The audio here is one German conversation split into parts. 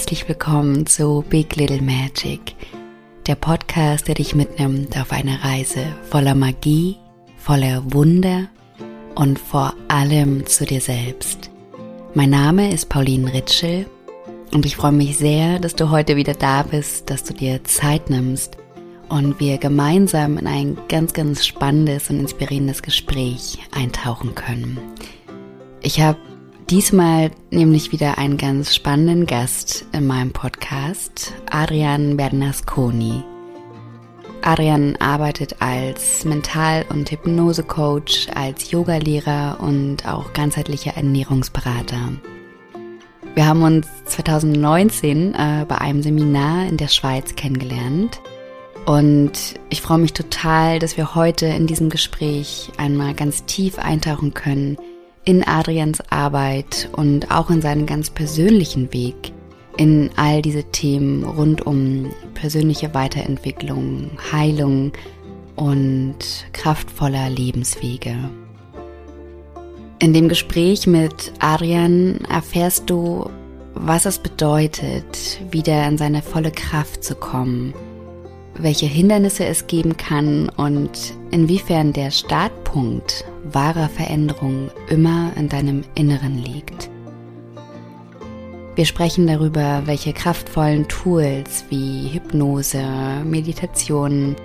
Herzlich willkommen zu Big Little Magic, der Podcast, der dich mitnimmt auf eine Reise voller Magie, voller Wunder und vor allem zu dir selbst. Mein Name ist Pauline Ritschel und ich freue mich sehr, dass du heute wieder da bist, dass du dir Zeit nimmst und wir gemeinsam in ein ganz, ganz spannendes und inspirierendes Gespräch eintauchen können. Ich habe Diesmal nämlich wieder einen ganz spannenden Gast in meinem Podcast, Adrian Bernasconi. Adrian arbeitet als Mental- und Hypnose-Coach, als Yogalehrer und auch ganzheitlicher Ernährungsberater. Wir haben uns 2019 äh, bei einem Seminar in der Schweiz kennengelernt und ich freue mich total, dass wir heute in diesem Gespräch einmal ganz tief eintauchen können in Adrians Arbeit und auch in seinen ganz persönlichen Weg in all diese Themen rund um persönliche Weiterentwicklung, Heilung und kraftvoller Lebenswege. In dem Gespräch mit Adrian erfährst du, was es bedeutet, wieder in seine volle Kraft zu kommen, welche Hindernisse es geben kann und inwiefern der Startpunkt wahrer Veränderung immer in deinem Inneren liegt. Wir sprechen darüber, welche kraftvollen Tools wie Hypnose, Meditation,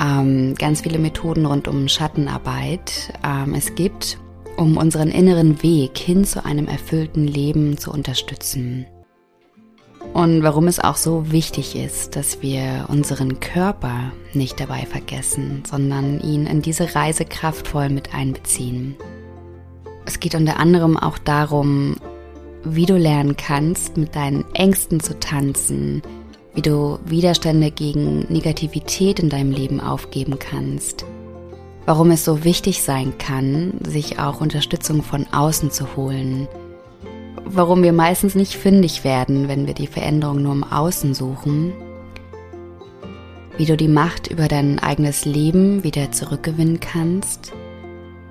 ähm, ganz viele Methoden rund um Schattenarbeit ähm, es gibt, um unseren inneren Weg hin zu einem erfüllten Leben zu unterstützen und warum es auch so wichtig ist, dass wir unseren Körper nicht dabei vergessen, sondern ihn in diese Reise kraftvoll mit einbeziehen. Es geht unter anderem auch darum, wie du lernen kannst, mit deinen Ängsten zu tanzen, wie du Widerstände gegen Negativität in deinem Leben aufgeben kannst, warum es so wichtig sein kann, sich auch Unterstützung von außen zu holen, warum wir meistens nicht fündig werden, wenn wir die Veränderung nur im Außen suchen, wie du die Macht über dein eigenes Leben wieder zurückgewinnen kannst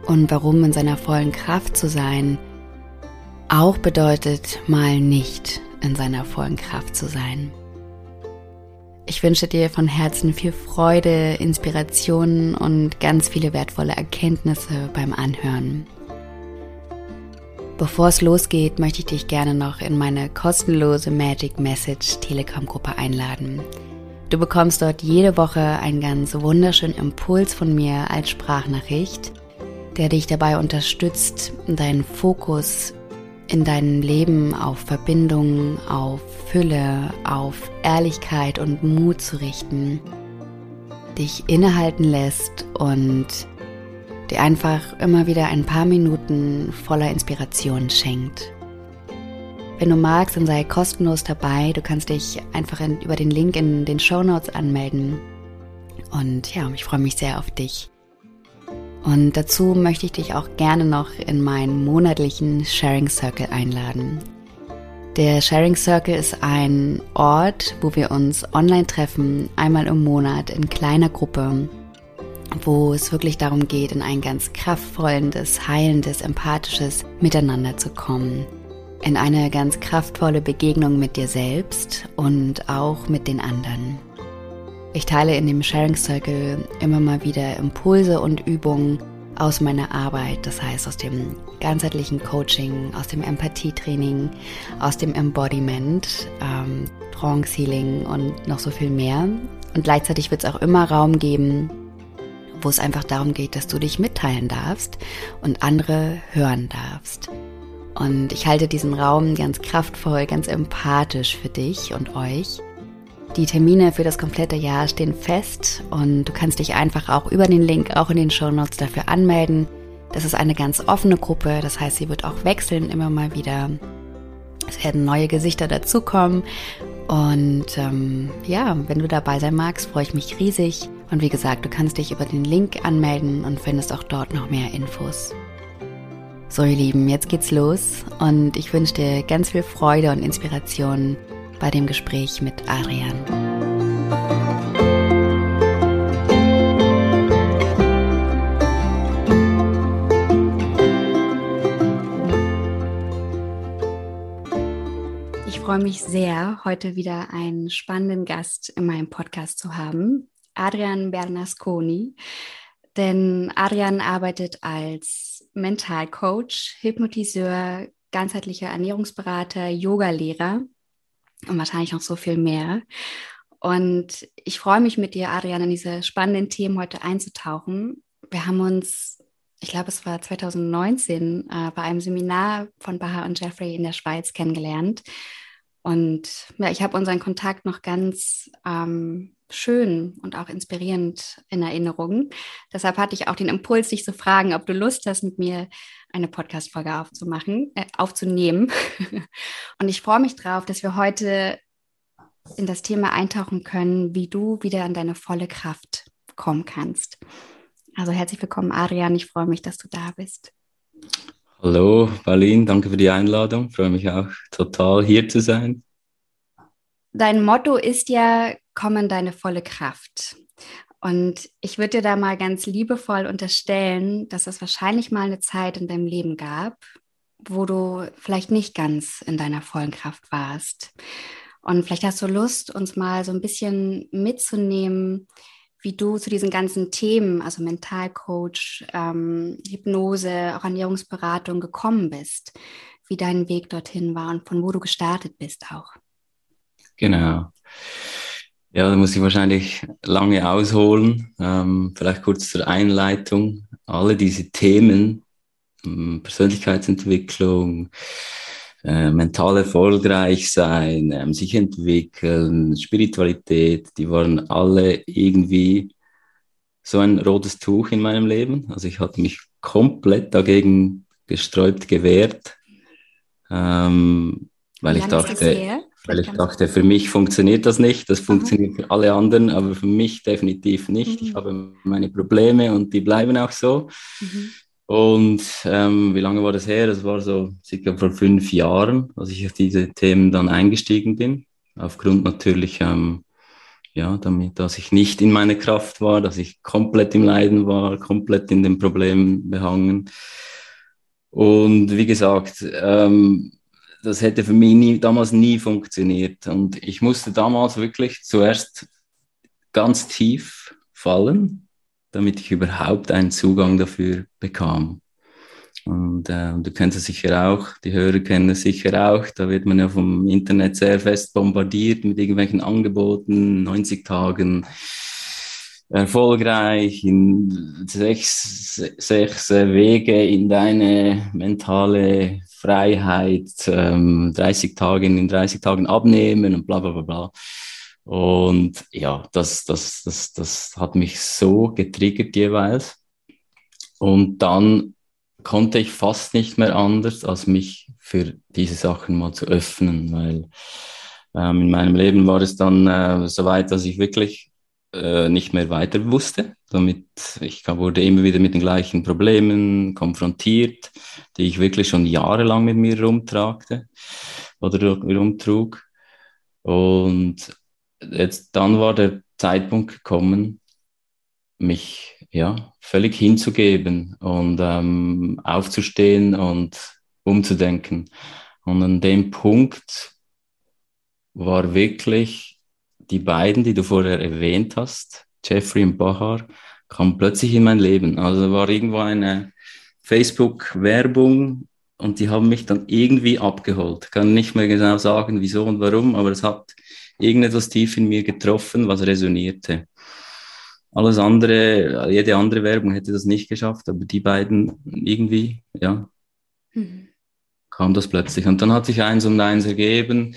und warum in seiner vollen Kraft zu sein auch bedeutet, mal nicht in seiner vollen Kraft zu sein. Ich wünsche dir von Herzen viel Freude, Inspiration und ganz viele wertvolle Erkenntnisse beim Anhören. Bevor es losgeht, möchte ich dich gerne noch in meine kostenlose Magic Message Telegram-Gruppe einladen. Du bekommst dort jede Woche einen ganz wunderschönen Impuls von mir als Sprachnachricht, der dich dabei unterstützt, deinen Fokus in deinem Leben auf Verbindung, auf Fülle, auf Ehrlichkeit und Mut zu richten, dich innehalten lässt und dir einfach immer wieder ein paar Minuten voller Inspiration schenkt. Wenn du magst, dann sei kostenlos dabei. Du kannst dich einfach in, über den Link in den Show Notes anmelden. Und ja, ich freue mich sehr auf dich. Und dazu möchte ich dich auch gerne noch in meinen monatlichen Sharing Circle einladen. Der Sharing Circle ist ein Ort, wo wir uns online treffen, einmal im Monat in kleiner Gruppe wo es wirklich darum geht, in ein ganz kraftvolles, heilendes, empathisches Miteinander zu kommen. In eine ganz kraftvolle Begegnung mit dir selbst und auch mit den anderen. Ich teile in dem Sharing Circle immer mal wieder Impulse und Übungen aus meiner Arbeit, das heißt aus dem ganzheitlichen Coaching, aus dem Empathietraining, aus dem Embodiment, ähm, Trance Healing und noch so viel mehr. Und gleichzeitig wird es auch immer Raum geben wo es einfach darum geht, dass du dich mitteilen darfst und andere hören darfst. Und ich halte diesen Raum ganz kraftvoll, ganz empathisch für dich und euch. Die Termine für das komplette Jahr stehen fest und du kannst dich einfach auch über den Link, auch in den Show Notes dafür anmelden. Das ist eine ganz offene Gruppe, das heißt, sie wird auch wechseln immer mal wieder. Es werden neue Gesichter dazukommen und ähm, ja, wenn du dabei sein magst, freue ich mich riesig. Und wie gesagt, du kannst dich über den Link anmelden und findest auch dort noch mehr Infos. So, ihr Lieben, jetzt geht's los und ich wünsche dir ganz viel Freude und Inspiration bei dem Gespräch mit Adrian. Ich freue mich sehr, heute wieder einen spannenden Gast in meinem Podcast zu haben, Adrian Bernasconi. Denn Adrian arbeitet als Mentalcoach, Hypnotiseur, ganzheitlicher Ernährungsberater, Yogalehrer und wahrscheinlich noch so viel mehr. Und ich freue mich mit dir, Adrian, in diese spannenden Themen heute einzutauchen. Wir haben uns ich glaube, es war 2019, äh, bei einem Seminar von Baha und Jeffrey in der Schweiz kennengelernt. Und ja, ich habe unseren Kontakt noch ganz ähm, schön und auch inspirierend in Erinnerung. Deshalb hatte ich auch den Impuls, dich zu fragen, ob du Lust hast, mit mir eine Podcast-Folge aufzumachen, äh, aufzunehmen. und ich freue mich drauf, dass wir heute in das Thema eintauchen können, wie du wieder an deine volle Kraft kommen kannst. Also herzlich willkommen, Adrian. Ich freue mich, dass du da bist. Hallo, Berlin. Danke für die Einladung. Ich freue mich auch total, hier zu sein. Dein Motto ist ja, komm in deine volle Kraft. Und ich würde dir da mal ganz liebevoll unterstellen, dass es wahrscheinlich mal eine Zeit in deinem Leben gab, wo du vielleicht nicht ganz in deiner vollen Kraft warst. Und vielleicht hast du Lust, uns mal so ein bisschen mitzunehmen, wie du zu diesen ganzen Themen, also Mentalcoach, ähm, Hypnose, auch Ernährungsberatung gekommen bist, wie dein Weg dorthin war und von wo du gestartet bist auch. Genau. Ja, da muss ich wahrscheinlich lange ausholen. Ähm, vielleicht kurz zur Einleitung. Alle diese Themen, ähm, Persönlichkeitsentwicklung, äh, mental erfolgreich sein, ähm, sich entwickeln, Spiritualität, die waren alle irgendwie so ein rotes Tuch in meinem Leben. Also ich hatte mich komplett dagegen gesträubt, gewehrt, ähm, weil ich dachte, weil ich dachte, für mich funktioniert das nicht, das funktioniert für alle anderen, aber für mich definitiv nicht. Mhm. Ich habe meine Probleme und die bleiben auch so. Mhm. Und ähm, wie lange war das her? Das war so circa vor fünf Jahren, als ich auf diese Themen dann eingestiegen bin. Aufgrund natürlich, ähm, ja, damit, dass ich nicht in meiner Kraft war, dass ich komplett im Leiden war, komplett in den Problemen behangen. Und wie gesagt, ähm, das hätte für mich nie, damals nie funktioniert. Und ich musste damals wirklich zuerst ganz tief fallen damit ich überhaupt einen Zugang dafür bekam. Und äh, du kennst es sicher auch, die Hörer kennen es sicher auch, da wird man ja vom Internet sehr fest bombardiert mit irgendwelchen Angeboten, 90 Tagen erfolgreich, in sechs, sechs Wege in deine mentale Freiheit, ähm, 30 Tage in 30 Tagen abnehmen und bla bla bla bla. Und ja, das, das, das, das hat mich so getriggert jeweils. Und dann konnte ich fast nicht mehr anders, als mich für diese Sachen mal zu öffnen, weil ähm, in meinem Leben war es dann äh, so weit, dass ich wirklich äh, nicht mehr weiter wusste. Damit ich wurde immer wieder mit den gleichen Problemen konfrontiert, die ich wirklich schon jahrelang mit mir rumtragte oder rumtrug. Und jetzt dann war der Zeitpunkt gekommen, mich ja völlig hinzugeben und ähm, aufzustehen und umzudenken. Und an dem Punkt war wirklich die beiden, die du vorher erwähnt hast, Jeffrey und Bahar, kamen plötzlich in mein Leben. Also war irgendwo eine Facebook-Werbung und die haben mich dann irgendwie abgeholt. Kann nicht mehr genau sagen, wieso und warum, aber es hat irgendetwas tief in mir getroffen, was resonierte. Alles andere, jede andere Werbung hätte das nicht geschafft, aber die beiden irgendwie, ja, mhm. kam das plötzlich. Und dann hat sich eins und eins ergeben.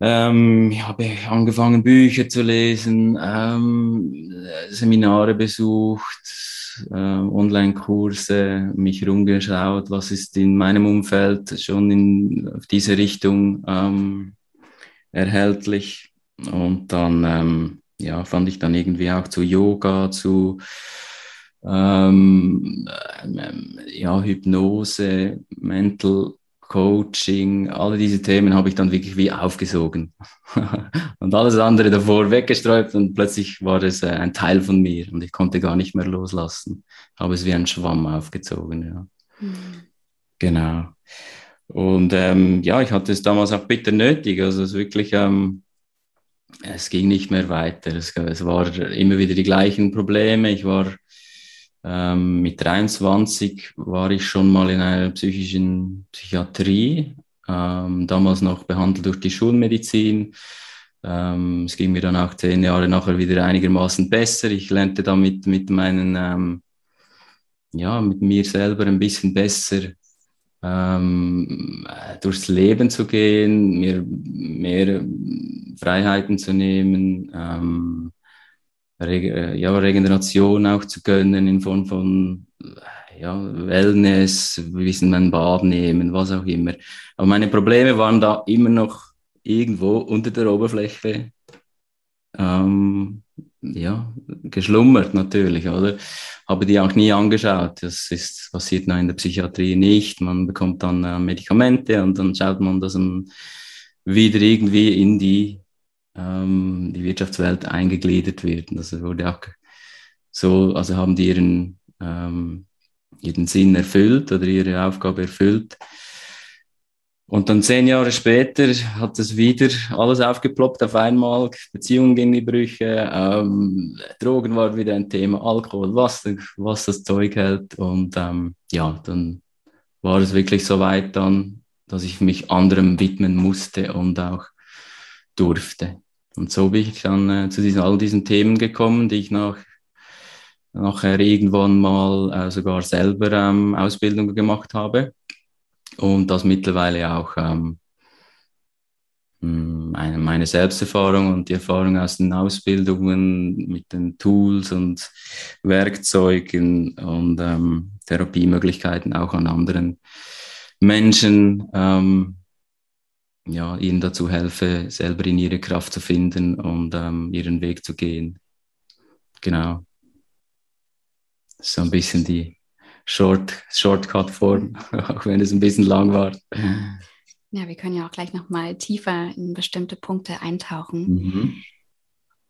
Ähm, ich habe angefangen, Bücher zu lesen, ähm, Seminare besucht, äh, Online-Kurse, mich rumgeschaut, was ist in meinem Umfeld schon in auf diese Richtung ähm, erhältlich. Und dann ähm, ja, fand ich dann irgendwie auch zu Yoga, zu ähm, ähm, ja, Hypnose, Mental Coaching, alle diese Themen habe ich dann wirklich wie aufgesogen und alles andere davor weggestreut und plötzlich war es äh, ein Teil von mir und ich konnte gar nicht mehr loslassen. Habe es wie ein Schwamm aufgezogen, ja. Mhm. Genau. Und ähm, ja, ich hatte es damals auch bitter nötig. Also es wirklich, ähm, es ging nicht mehr weiter. Es, es war immer wieder die gleichen Probleme. Ich war ähm, mit 23 war ich schon mal in einer psychischen Psychiatrie, ähm, damals noch behandelt durch die Schulmedizin. Ähm, es ging mir dann auch zehn Jahre nachher wieder einigermaßen besser. Ich lernte damit mit meinen, ähm, ja, mit mir selber ein bisschen besser ähm, durchs Leben zu gehen, mir mehr Freiheiten zu nehmen, ähm, ja, Regeneration auch zu gönnen in Form von ja, Wellness, bisschen mein Bad nehmen, was auch immer. Aber meine Probleme waren da immer noch irgendwo unter der Oberfläche ähm, ja, geschlummert natürlich, oder? Habe die auch nie angeschaut. Das ist, passiert in der Psychiatrie nicht. Man bekommt dann äh, Medikamente und dann schaut man, dass man wieder irgendwie in die, ähm, die Wirtschaftswelt eingegliedert wird. Das wurde auch so, also haben die ihren, ähm, ihren Sinn erfüllt oder ihre Aufgabe erfüllt. Und dann zehn Jahre später hat es wieder alles aufgeploppt auf einmal, Beziehungen gingen die Brüche, ähm, Drogen war wieder ein Thema, Alkohol, was, was das Zeug hält. Und ähm, ja, dann war es wirklich so weit dann, dass ich mich anderem widmen musste und auch durfte. Und so bin ich dann äh, zu diesen, all diesen Themen gekommen, die ich nach, nachher irgendwann mal äh, sogar selber ähm, Ausbildung gemacht habe. Und das mittlerweile auch ähm, meine, meine Selbsterfahrung und die Erfahrung aus den Ausbildungen mit den Tools und Werkzeugen und ähm, Therapiemöglichkeiten auch an anderen Menschen, ähm, ja, ihnen dazu helfe, selber in ihre Kraft zu finden und ähm, ihren Weg zu gehen. Genau. So ein bisschen die Short, Shortcut-Form, auch wenn es ein bisschen lang war. Ja, wir können ja auch gleich nochmal tiefer in bestimmte Punkte eintauchen. Mhm.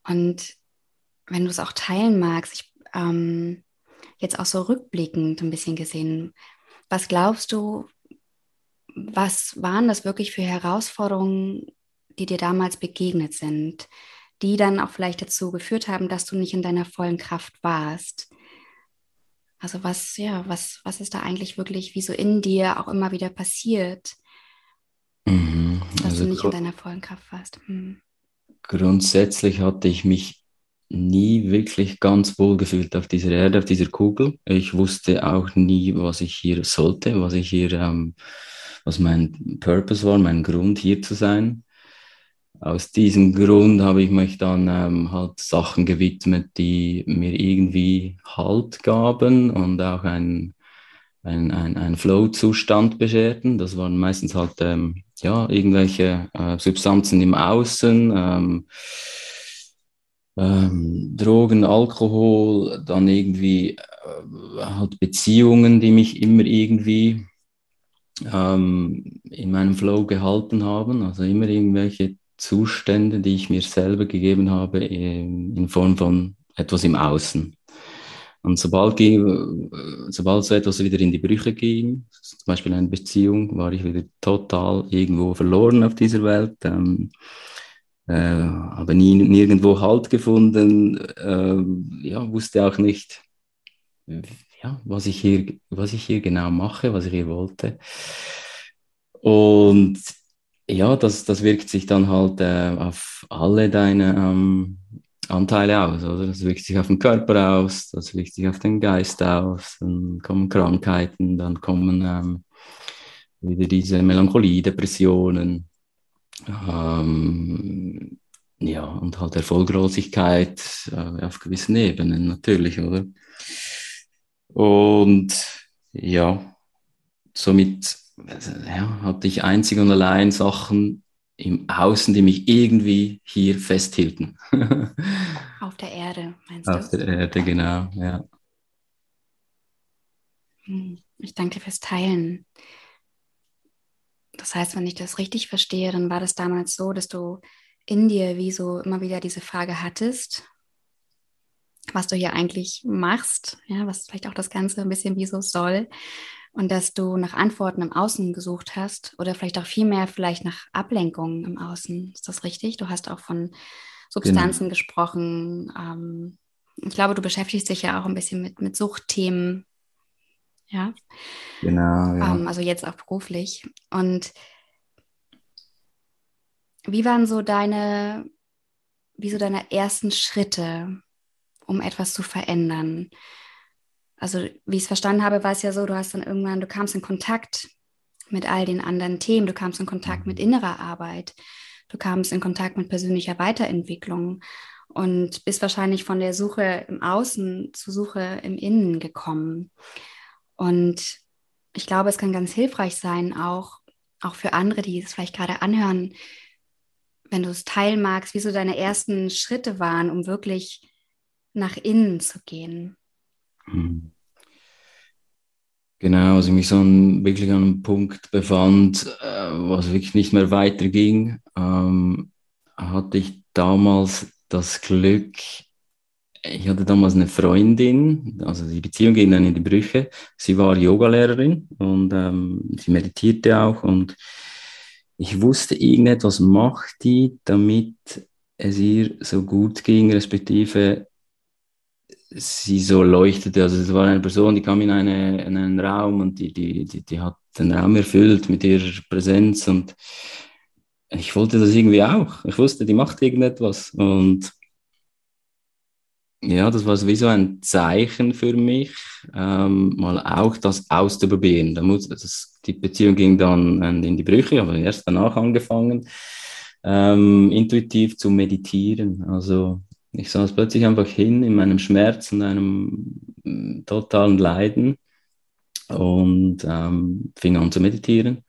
Und wenn du es auch teilen magst, ich, ähm, jetzt auch so rückblickend ein bisschen gesehen, was glaubst du, was waren das wirklich für Herausforderungen, die dir damals begegnet sind, die dann auch vielleicht dazu geführt haben, dass du nicht in deiner vollen Kraft warst? Also was, ja, was, was ist da eigentlich wirklich, wie so in dir auch immer wieder passiert, mhm. dass also du nicht in deiner vollen Kraft warst? Hm. Grundsätzlich hatte ich mich nie wirklich ganz wohl gefühlt auf dieser Erde, auf dieser Kugel. Ich wusste auch nie, was ich hier sollte, was ich hier, ähm, was mein Purpose war, mein Grund hier zu sein aus diesem Grund habe ich mich dann ähm, halt Sachen gewidmet, die mir irgendwie Halt gaben und auch ein, ein, ein, ein Flow-Zustand bescherten. Das waren meistens halt ähm, ja, irgendwelche äh, Substanzen im Außen, ähm, ähm, Drogen, Alkohol, dann irgendwie äh, halt Beziehungen, die mich immer irgendwie ähm, in meinem Flow gehalten haben. Also immer irgendwelche Zustände, die ich mir selber gegeben habe, in Form von etwas im Außen. Und sobald, ging, sobald so etwas wieder in die Brüche ging, zum Beispiel eine Beziehung, war ich wieder total irgendwo verloren auf dieser Welt. Ähm, äh, habe nie nirgendwo Halt gefunden, äh, ja, wusste auch nicht, ja, was ich hier, was ich hier genau mache, was ich hier wollte. Und ja, das, das wirkt sich dann halt äh, auf alle deine ähm, Anteile aus, oder? Das wirkt sich auf den Körper aus, das wirkt sich auf den Geist aus, dann kommen Krankheiten, dann kommen ähm, wieder diese Melancholie, Depressionen, ähm, ja, und halt Erfolglosigkeit äh, auf gewissen Ebenen natürlich, oder? Und ja, somit ja, hatte ich einzig und allein Sachen im Außen, die mich irgendwie hier festhielten. Auf der Erde, meinst du? Auf der Erde, genau, ja. Hm, ich danke dir fürs Teilen. Das heißt, wenn ich das richtig verstehe, dann war das damals so, dass du in dir wie so immer wieder diese Frage hattest, was du hier eigentlich machst, ja, was vielleicht auch das Ganze ein bisschen wie so soll und dass du nach Antworten im Außen gesucht hast oder vielleicht auch vielmehr vielleicht nach Ablenkungen im Außen. Ist das richtig? Du hast auch von Substanzen genau. gesprochen. Ähm, ich glaube, du beschäftigst dich ja auch ein bisschen mit, mit Suchtthemen. Ja. Genau. Ja. Ähm, also jetzt auch beruflich. Und wie waren so deine, wie so deine ersten Schritte, um etwas zu verändern? also wie ich es verstanden habe, war es ja so, du hast dann irgendwann, du kamst in Kontakt mit all den anderen Themen, du kamst in Kontakt mit mhm. innerer Arbeit, du kamst in Kontakt mit persönlicher Weiterentwicklung und bist wahrscheinlich von der Suche im Außen zur Suche im Innen gekommen. Und ich glaube, es kann ganz hilfreich sein, auch, auch für andere, die es vielleicht gerade anhören, wenn du es teilen magst, wie so deine ersten Schritte waren, um wirklich nach innen zu gehen. Mhm. Genau, also ich mich so wirklich an einem Punkt befand, äh, was wirklich nicht mehr weiterging, ähm, hatte ich damals das Glück, ich hatte damals eine Freundin, also die Beziehung ging dann in die Brüche. Sie war Yogalehrerin und ähm, sie meditierte auch und ich wusste, irgendetwas macht die, damit es ihr so gut ging, respektive sie so leuchtete. Also es war eine Person, die kam in, eine, in einen Raum und die, die, die, die hat den Raum erfüllt mit ihrer Präsenz und ich wollte das irgendwie auch. Ich wusste, die macht irgendetwas und ja, das war wie so ein Zeichen für mich, ähm, mal auch das auszuprobieren. Da muss, das, die Beziehung ging dann in die Brüche, aber erst danach angefangen, ähm, intuitiv zu meditieren. Also ich saß plötzlich einfach hin in meinem Schmerz und einem mm, totalen Leiden und ähm, fing an zu meditieren.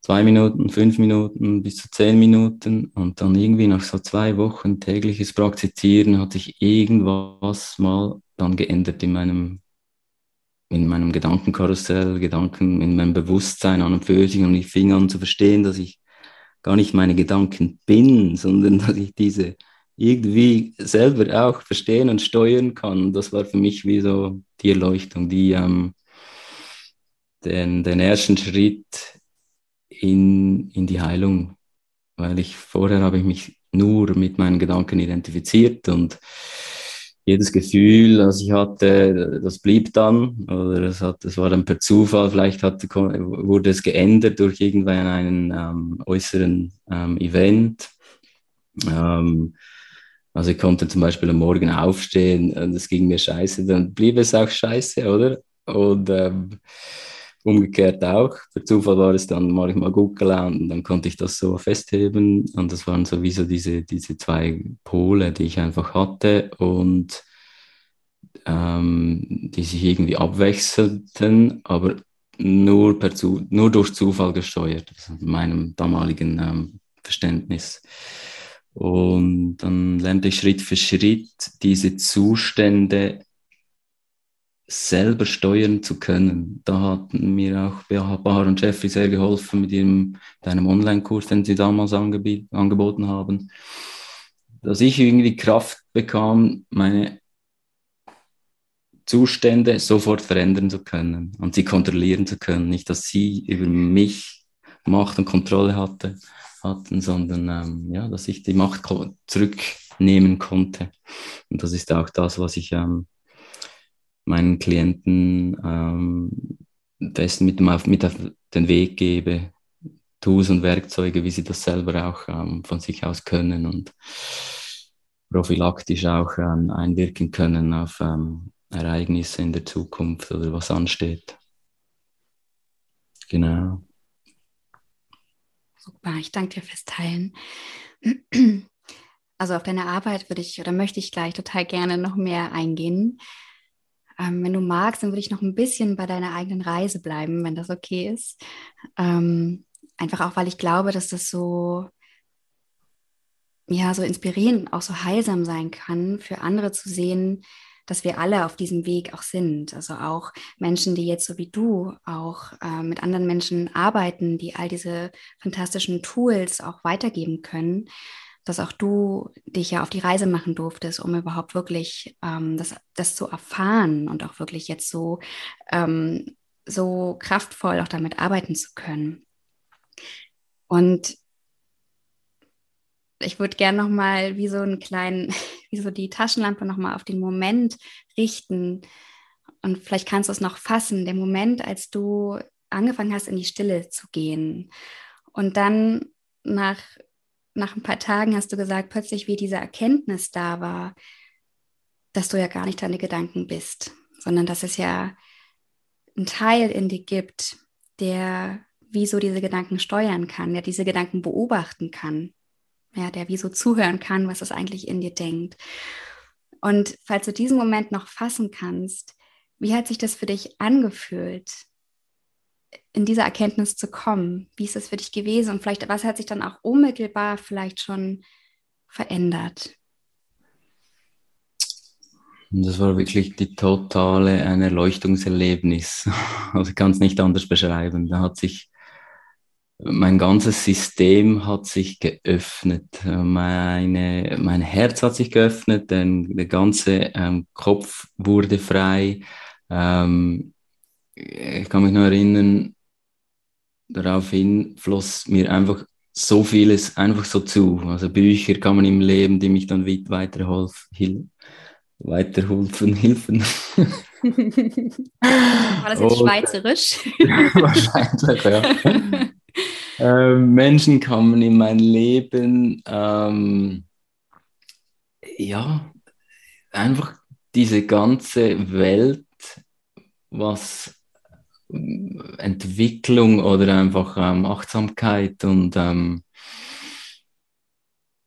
Zwei Minuten, fünf Minuten, bis zu zehn Minuten und dann irgendwie nach so zwei Wochen tägliches Praktizieren hat sich irgendwas mal dann geändert in meinem, in meinem Gedankenkarussell, Gedanken, in meinem Bewusstsein an und für sich und ich fing an zu verstehen, dass ich gar nicht meine Gedanken bin, sondern dass ich diese irgendwie selber auch verstehen und steuern kann. Das war für mich wie so die Erleuchtung, die ähm, den, den ersten Schritt in, in die Heilung, weil ich vorher habe ich mich nur mit meinen Gedanken identifiziert und jedes Gefühl, das ich hatte, das blieb dann oder es, hat, es war dann per Zufall, vielleicht hat, wurde es geändert durch irgendeinen ähm, äußeren ähm, Event. Ähm, also ich konnte zum Beispiel am Morgen aufstehen und es ging mir scheiße, dann blieb es auch scheiße, oder? Und ähm, umgekehrt auch. Per Zufall war es dann manchmal gut gelaunt und dann konnte ich das so festheben. Und das waren sowieso diese, diese zwei Pole, die ich einfach hatte und ähm, die sich irgendwie abwechselten, aber nur, per Zu nur durch Zufall gesteuert, also in meinem damaligen ähm, Verständnis. Und dann lernte ich Schritt für Schritt diese Zustände selber steuern zu können. Da hatten mir auch Bahar und Jeffrey sehr geholfen mit ihrem, mit Online-Kurs, den sie damals angeboten haben, dass ich irgendwie Kraft bekam, meine Zustände sofort verändern zu können und sie kontrollieren zu können. Nicht, dass sie über mich Macht und Kontrolle hatte, hatten, sondern ähm, ja, dass ich die Macht zurücknehmen konnte. Und das ist auch das, was ich ähm, meinen Klienten ähm, besten mit, dem auf, mit auf den Weg gebe, Tools und Werkzeuge, wie sie das selber auch ähm, von sich aus können und prophylaktisch auch ähm, einwirken können auf ähm, Ereignisse in der Zukunft oder was ansteht. Genau. Super, ich danke dir fürs Teilen. Also auf deine Arbeit würde ich oder möchte ich gleich total gerne noch mehr eingehen. Ähm, wenn du magst, dann würde ich noch ein bisschen bei deiner eigenen Reise bleiben, wenn das okay ist. Ähm, einfach auch, weil ich glaube, dass das so, ja, so inspirierend, auch so heilsam sein kann, für andere zu sehen, dass wir alle auf diesem Weg auch sind. Also auch Menschen, die jetzt so wie du auch äh, mit anderen Menschen arbeiten, die all diese fantastischen Tools auch weitergeben können, dass auch du dich ja auf die Reise machen durftest, um überhaupt wirklich ähm, das, das zu erfahren und auch wirklich jetzt so ähm, so kraftvoll auch damit arbeiten zu können. Und ich würde gerne noch mal wie so einen kleinen, wie so die Taschenlampe noch mal auf den Moment richten. Und vielleicht kannst du es noch fassen, der Moment, als du angefangen hast, in die Stille zu gehen. Und dann nach, nach ein paar Tagen hast du gesagt, plötzlich wie diese Erkenntnis da war, dass du ja gar nicht deine Gedanken bist, sondern dass es ja einen Teil in dir gibt, der wie so diese Gedanken steuern kann, der diese Gedanken beobachten kann, ja, der wie so zuhören kann, was es eigentlich in dir denkt. Und falls du diesen Moment noch fassen kannst, wie hat sich das für dich angefühlt, in diese Erkenntnis zu kommen? Wie ist das für dich gewesen? Und vielleicht, was hat sich dann auch unmittelbar vielleicht schon verändert? Das war wirklich die totale ein Erleuchtungserlebnis. Also ich kann es nicht anders beschreiben. Da hat sich mein ganzes System hat sich geöffnet. Meine, mein Herz hat sich geöffnet, denn der ganze ähm, Kopf wurde frei. Ähm, ich kann mich noch erinnern, daraufhin floss mir einfach so vieles einfach so zu. Also Bücher kann man im Leben, die mich dann weiterhelfen, weiterhelfen, helfen. War das jetzt Schweizerisch? Wahrscheinlich, ja. ähm, Menschen kommen in mein Leben, ähm, ja, einfach diese ganze Welt, was Entwicklung oder einfach ähm, Achtsamkeit und ähm,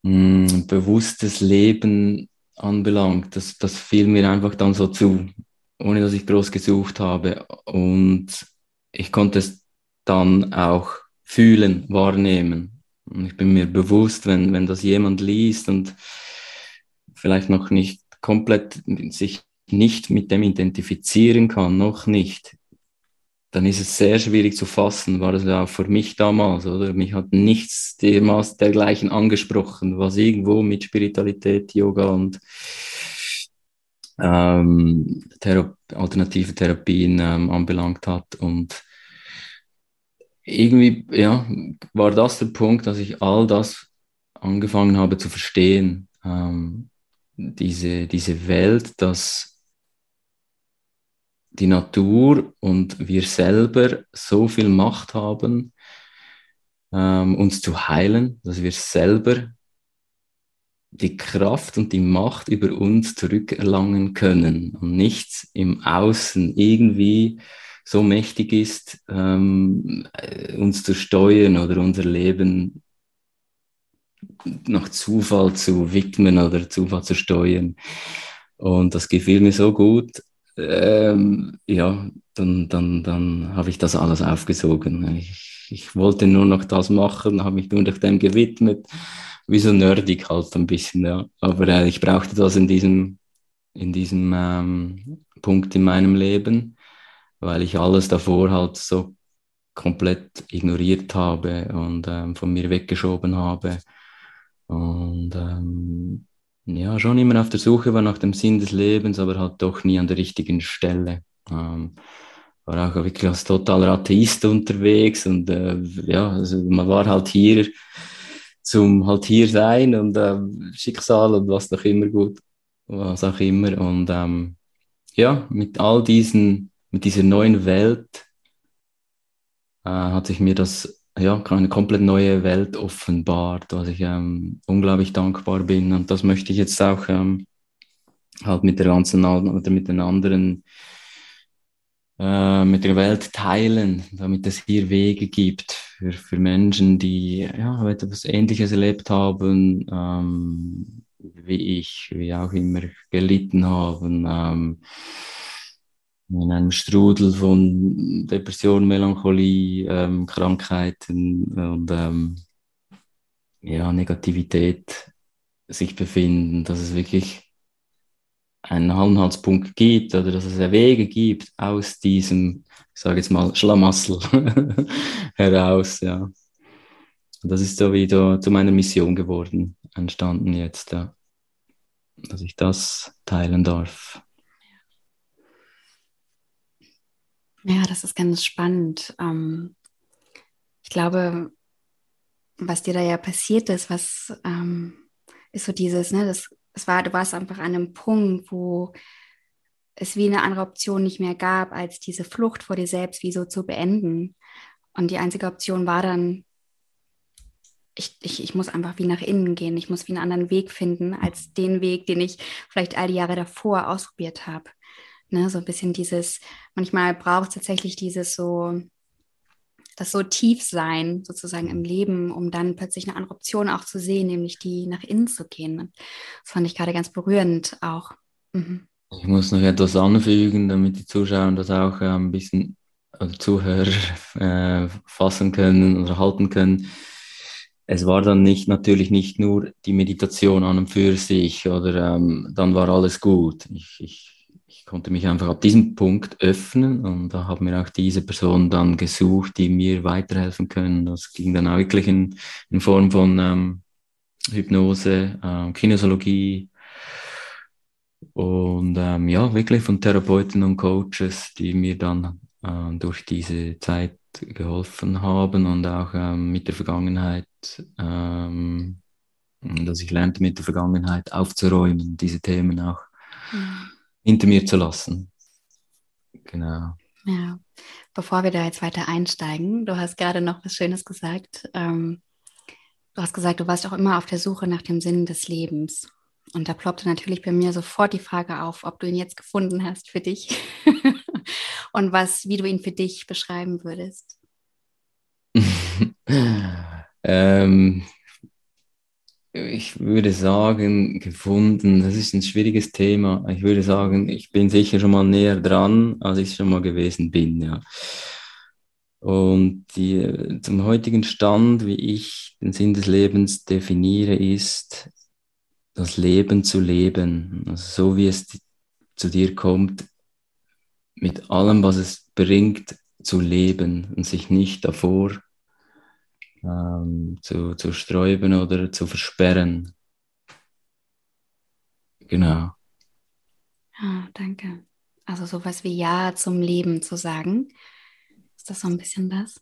mh, hm, bewusstes Leben anbelangt. Das, das fiel mir einfach dann so zu, ohne dass ich groß gesucht habe. Und ich konnte es dann auch fühlen, wahrnehmen. Und ich bin mir bewusst, wenn, wenn das jemand liest und vielleicht noch nicht komplett sich nicht mit dem identifizieren kann, noch nicht, dann ist es sehr schwierig zu fassen, war das ja auch für mich damals, oder? Mich hat nichts dergleichen angesprochen, was irgendwo mit Spiritualität, Yoga und ähm, Thera alternative Therapien ähm, anbelangt hat. Und irgendwie, ja, war das der Punkt, dass ich all das angefangen habe zu verstehen. Ähm, diese, diese Welt, dass die Natur und wir selber so viel Macht haben, ähm, uns zu heilen, dass wir selber die Kraft und die Macht über uns zurückerlangen können und nichts im Außen irgendwie so mächtig ist, ähm, äh, uns zu steuern oder unser Leben nach Zufall zu widmen oder Zufall zu steuern. Und das gefiel mir so gut, ähm, ja, dann, dann, dann habe ich das alles aufgesogen. Ich, ich wollte nur noch das machen, habe mich nur noch dem gewidmet, wie so nerdig halt ein bisschen, ja. Aber äh, ich brauchte das in diesem, in diesem ähm, Punkt in meinem Leben, weil ich alles davor halt so komplett ignoriert habe und ähm, von mir weggeschoben habe. Und ähm, ja, schon immer auf der Suche war nach dem Sinn des Lebens, aber halt doch nie an der richtigen Stelle. Ähm, war auch wirklich als totaler Atheist unterwegs und äh, ja, also man war halt hier zum halt hier sein und äh, Schicksal und was noch immer gut, was auch immer und ähm, ja, mit all diesen, mit dieser neuen Welt äh, hat sich mir das ja, eine komplett neue Welt offenbart, was ich ähm, unglaublich dankbar bin. Und das möchte ich jetzt auch ähm, halt mit der ganzen oder mit den anderen, äh, mit der Welt teilen, damit es hier Wege gibt für, für Menschen, die ja, etwas Ähnliches erlebt haben, ähm, wie ich, wie auch immer gelitten haben. Ähm, in einem Strudel von Depression, Melancholie, ähm, Krankheiten und ähm, ja, Negativität sich befinden, dass es wirklich einen Anhaltspunkt gibt oder dass es Wege gibt aus diesem, ich sage jetzt mal, Schlamassel heraus. Ja. das ist so wieder zu meiner Mission geworden, entstanden jetzt, ja. dass ich das teilen darf. Ja, das ist ganz spannend. Ähm, ich glaube, was dir da ja passiert ist, was ähm, ist so dieses, ne, das, das war, du warst einfach an einem Punkt, wo es wie eine andere Option nicht mehr gab, als diese Flucht vor dir selbst wie so zu beenden. Und die einzige Option war dann, ich, ich, ich muss einfach wie nach innen gehen. Ich muss wie einen anderen Weg finden als den Weg, den ich vielleicht all die Jahre davor ausprobiert habe. Ne, so ein bisschen dieses, manchmal braucht es tatsächlich dieses so, das so tief sein sozusagen im Leben, um dann plötzlich eine andere Option auch zu sehen, nämlich die nach innen zu gehen. Das fand ich gerade ganz berührend auch. Mhm. Ich muss noch etwas anfügen, damit die Zuschauer das auch äh, ein bisschen, also Zuhörer äh, fassen können oder halten können. Es war dann nicht natürlich nicht nur die Meditation an und für sich oder ähm, dann war alles gut. Ich, ich konnte mich einfach ab diesem Punkt öffnen und da haben mir auch diese Person dann gesucht, die mir weiterhelfen können. Das ging dann auch wirklich in, in Form von ähm, Hypnose, äh, Kinesiologie, und ähm, ja, wirklich von Therapeuten und Coaches, die mir dann äh, durch diese Zeit geholfen haben und auch ähm, mit der Vergangenheit, ähm, dass ich lernte, mit der Vergangenheit aufzuräumen, diese Themen auch mhm. Hinter mir zu lassen. Genau. Ja, bevor wir da jetzt weiter einsteigen, du hast gerade noch was Schönes gesagt. Ähm, du hast gesagt, du warst auch immer auf der Suche nach dem Sinn des Lebens. Und da ploppte natürlich bei mir sofort die Frage auf, ob du ihn jetzt gefunden hast für dich und was, wie du ihn für dich beschreiben würdest. ähm, ich würde sagen, gefunden, das ist ein schwieriges Thema. Ich würde sagen, ich bin sicher schon mal näher dran, als ich schon mal gewesen bin, ja. Und die, zum heutigen Stand, wie ich den Sinn des Lebens definiere, ist, das Leben zu leben, also so wie es zu dir kommt, mit allem, was es bringt, zu leben und sich nicht davor ähm, zu, zu sträuben oder zu versperren. Genau. Ah, danke. Also sowas wie Ja zum Leben zu sagen. Ist das so ein bisschen das?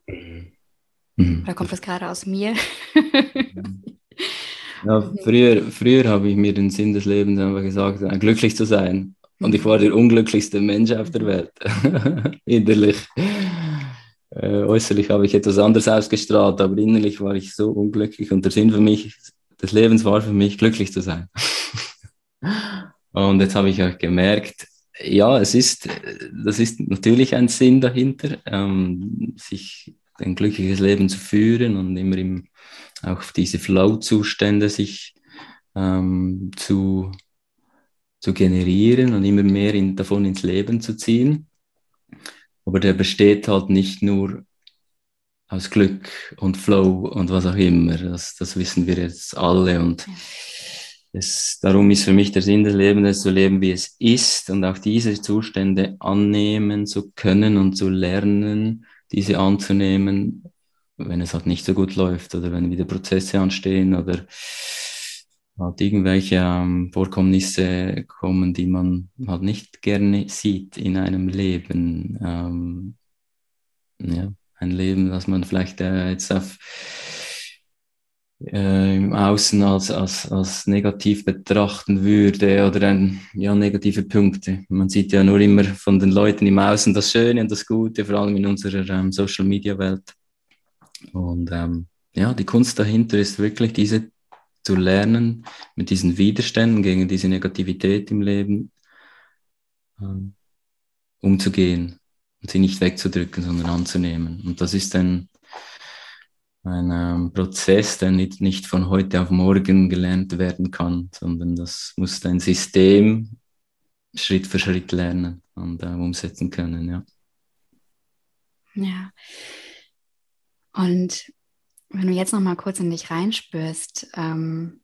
Mhm. Oder kommt das gerade aus mir? Ja, früher, früher habe ich mir den Sinn des Lebens einfach gesagt, glücklich zu sein. Und ich war der unglücklichste Mensch auf der Welt. innerlich. Äh, äußerlich habe ich etwas anderes ausgestrahlt, aber innerlich war ich so unglücklich. Und der Sinn für mich, des Lebens war für mich, glücklich zu sein. und jetzt habe ich auch gemerkt, ja, es ist, das ist natürlich ein Sinn dahinter, ähm, sich ein glückliches Leben zu führen und immer im auch diese Flow-Zustände sich ähm, zu, zu generieren und immer mehr in, davon ins Leben zu ziehen. Aber der besteht halt nicht nur aus Glück und Flow und was auch immer. Das, das wissen wir jetzt alle. Und es, darum ist für mich der Sinn des Lebens, zu leben, wie es ist und auch diese Zustände annehmen zu können und zu lernen, diese anzunehmen wenn es halt nicht so gut läuft oder wenn wieder Prozesse anstehen oder halt irgendwelche ähm, Vorkommnisse kommen, die man halt nicht gerne sieht in einem Leben. Ähm, ja, ein Leben, das man vielleicht äh, jetzt auf äh, im Außen als, als, als negativ betrachten würde oder ein, ja, negative Punkte. Man sieht ja nur immer von den Leuten im Außen das Schöne und das Gute, vor allem in unserer ähm, Social Media Welt. Und ähm, ja, die Kunst dahinter ist wirklich diese zu lernen, mit diesen Widerständen gegen diese Negativität im Leben ähm, umzugehen und sie nicht wegzudrücken, sondern anzunehmen. Und das ist ein, ein ähm, Prozess, der nicht, nicht von heute auf morgen gelernt werden kann, sondern das muss ein System Schritt für Schritt lernen und äh, umsetzen können. Ja. Ja. Und wenn du jetzt noch mal kurz in dich reinspürst, ähm,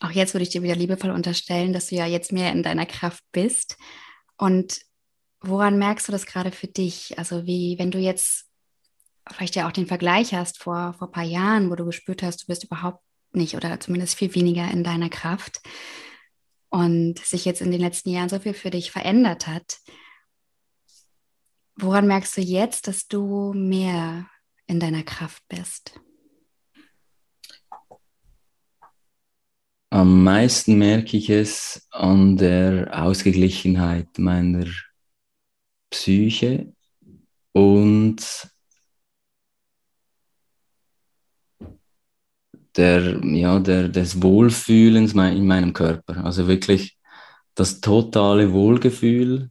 auch jetzt würde ich dir wieder liebevoll unterstellen, dass du ja jetzt mehr in deiner Kraft bist. Und woran merkst du das gerade für dich? Also wie, wenn du jetzt vielleicht ja auch den Vergleich hast vor, vor ein paar Jahren, wo du gespürt hast, du bist überhaupt nicht oder zumindest viel weniger in deiner Kraft und sich jetzt in den letzten Jahren so viel für dich verändert hat. Woran merkst du jetzt, dass du mehr in deiner Kraft bist? Am meisten merke ich es an der Ausgeglichenheit meiner Psyche und der, ja, der, des Wohlfühlens in meinem Körper. Also wirklich das totale Wohlgefühl,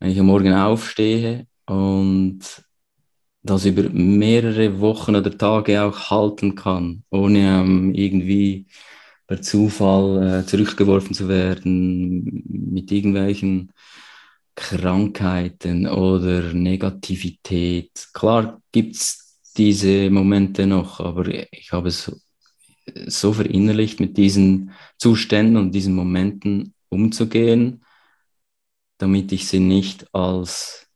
wenn ich am Morgen aufstehe und das über mehrere Wochen oder Tage auch halten kann, ohne ähm, irgendwie per Zufall äh, zurückgeworfen zu werden mit irgendwelchen Krankheiten oder Negativität. Klar gibt es diese Momente noch, aber ich habe es so verinnerlicht, mit diesen Zuständen und diesen Momenten umzugehen, damit ich sie nicht als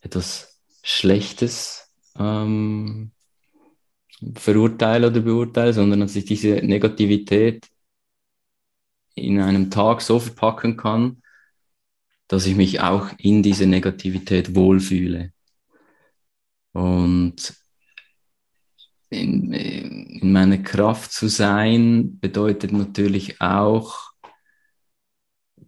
etwas Schlechtes ähm, verurteile oder beurteile, sondern dass ich diese Negativität in einem Tag so verpacken kann, dass ich mich auch in diese Negativität wohlfühle. Und in, in meiner Kraft zu sein bedeutet natürlich auch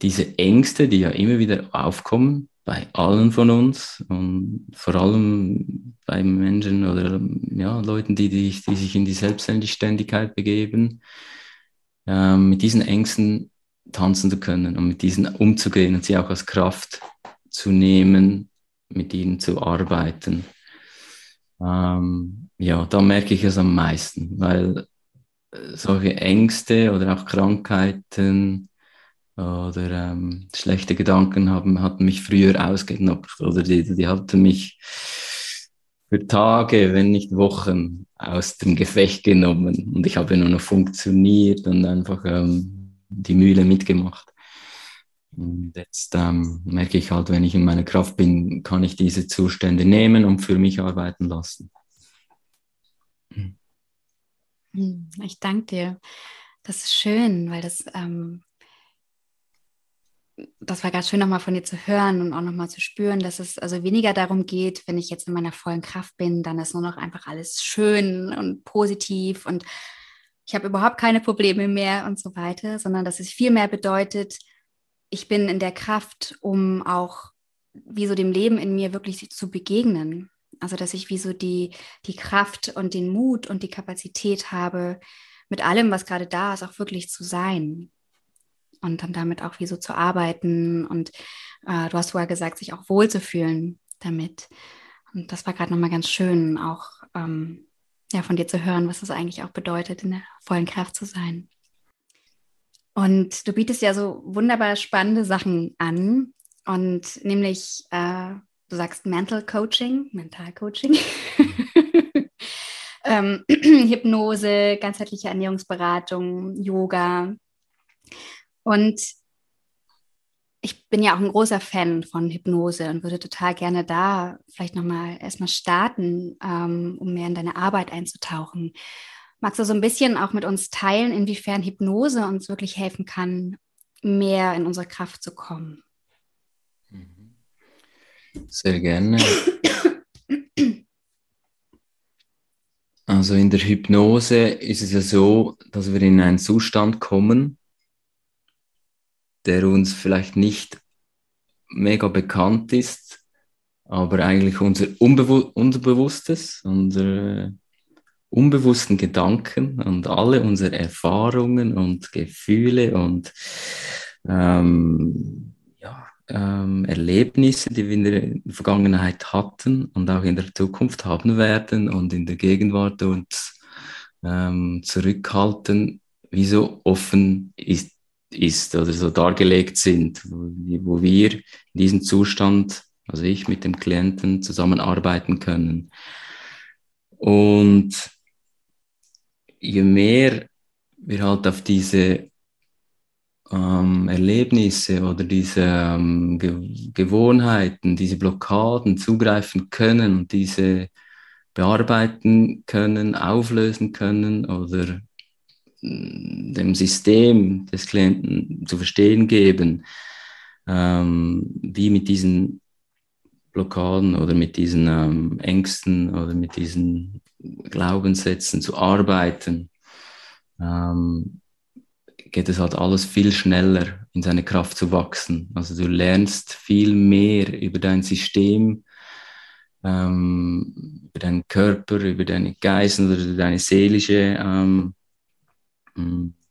diese Ängste, die ja immer wieder aufkommen bei allen von uns und vor allem bei Menschen oder ja, Leuten, die, die, die sich in die Selbstständigkeit begeben, äh, mit diesen Ängsten tanzen zu können und mit diesen umzugehen und sie auch als Kraft zu nehmen, mit ihnen zu arbeiten. Ähm, ja, da merke ich es am meisten, weil äh, solche Ängste oder auch Krankheiten oder ähm, schlechte Gedanken haben, hatten mich früher ausgenockt oder die, die hatten mich für Tage, wenn nicht Wochen aus dem Gefecht genommen und ich habe nur noch funktioniert und einfach ähm, die Mühle mitgemacht. Und jetzt ähm, merke ich halt, wenn ich in meiner Kraft bin, kann ich diese Zustände nehmen und für mich arbeiten lassen. Hm, ich danke dir. Das ist schön, weil das, ähm, das war ganz schön nochmal von dir zu hören und auch nochmal zu spüren, dass es also weniger darum geht, wenn ich jetzt in meiner vollen Kraft bin, dann ist nur noch einfach alles schön und positiv und ich habe überhaupt keine Probleme mehr und so weiter, sondern dass es viel mehr bedeutet, ich bin in der Kraft, um auch wie so dem Leben in mir wirklich zu begegnen. Also dass ich wie so die, die Kraft und den Mut und die Kapazität habe, mit allem, was gerade da ist, auch wirklich zu sein. Und dann damit auch wie so zu arbeiten. Und äh, du hast vorher gesagt, sich auch wohlzufühlen damit. Und das war gerade nochmal ganz schön, auch ähm, ja, von dir zu hören, was das eigentlich auch bedeutet, in der vollen Kraft zu sein. Und du bietest ja so wunderbar spannende Sachen an. Und nämlich, äh, du sagst Mental Coaching, Mental Coaching, ähm, Hypnose, ganzheitliche Ernährungsberatung, Yoga. Und ich bin ja auch ein großer Fan von Hypnose und würde total gerne da vielleicht nochmal erstmal starten, ähm, um mehr in deine Arbeit einzutauchen. Magst du so ein bisschen auch mit uns teilen, inwiefern Hypnose uns wirklich helfen kann, mehr in unsere Kraft zu kommen? Mhm. Sehr gerne. Also in der Hypnose ist es ja so, dass wir in einen Zustand kommen, der uns vielleicht nicht mega bekannt ist, aber eigentlich unser Unbewu Unterbewusstes, unser unbewussten Gedanken und alle unsere Erfahrungen und Gefühle und ähm, ja, ähm, Erlebnisse, die wir in der Vergangenheit hatten und auch in der Zukunft haben werden und in der Gegenwart uns ähm, zurückhalten, wie so offen ist, ist oder so dargelegt sind, wo, wir in diesem Zustand, also ich mit dem Klienten zusammenarbeiten können. Und je mehr wir halt auf diese ähm, Erlebnisse oder diese ähm, Ge Gewohnheiten, diese Blockaden zugreifen können und diese bearbeiten können, auflösen können oder dem System des Klienten zu verstehen geben, ähm, wie mit diesen Blockaden oder mit diesen ähm, Ängsten oder mit diesen Glaubenssätzen zu arbeiten, ähm, geht es halt alles viel schneller in seine Kraft zu wachsen. Also du lernst viel mehr über dein System, ähm, über deinen Körper, über deine Geist oder deine seelische ähm,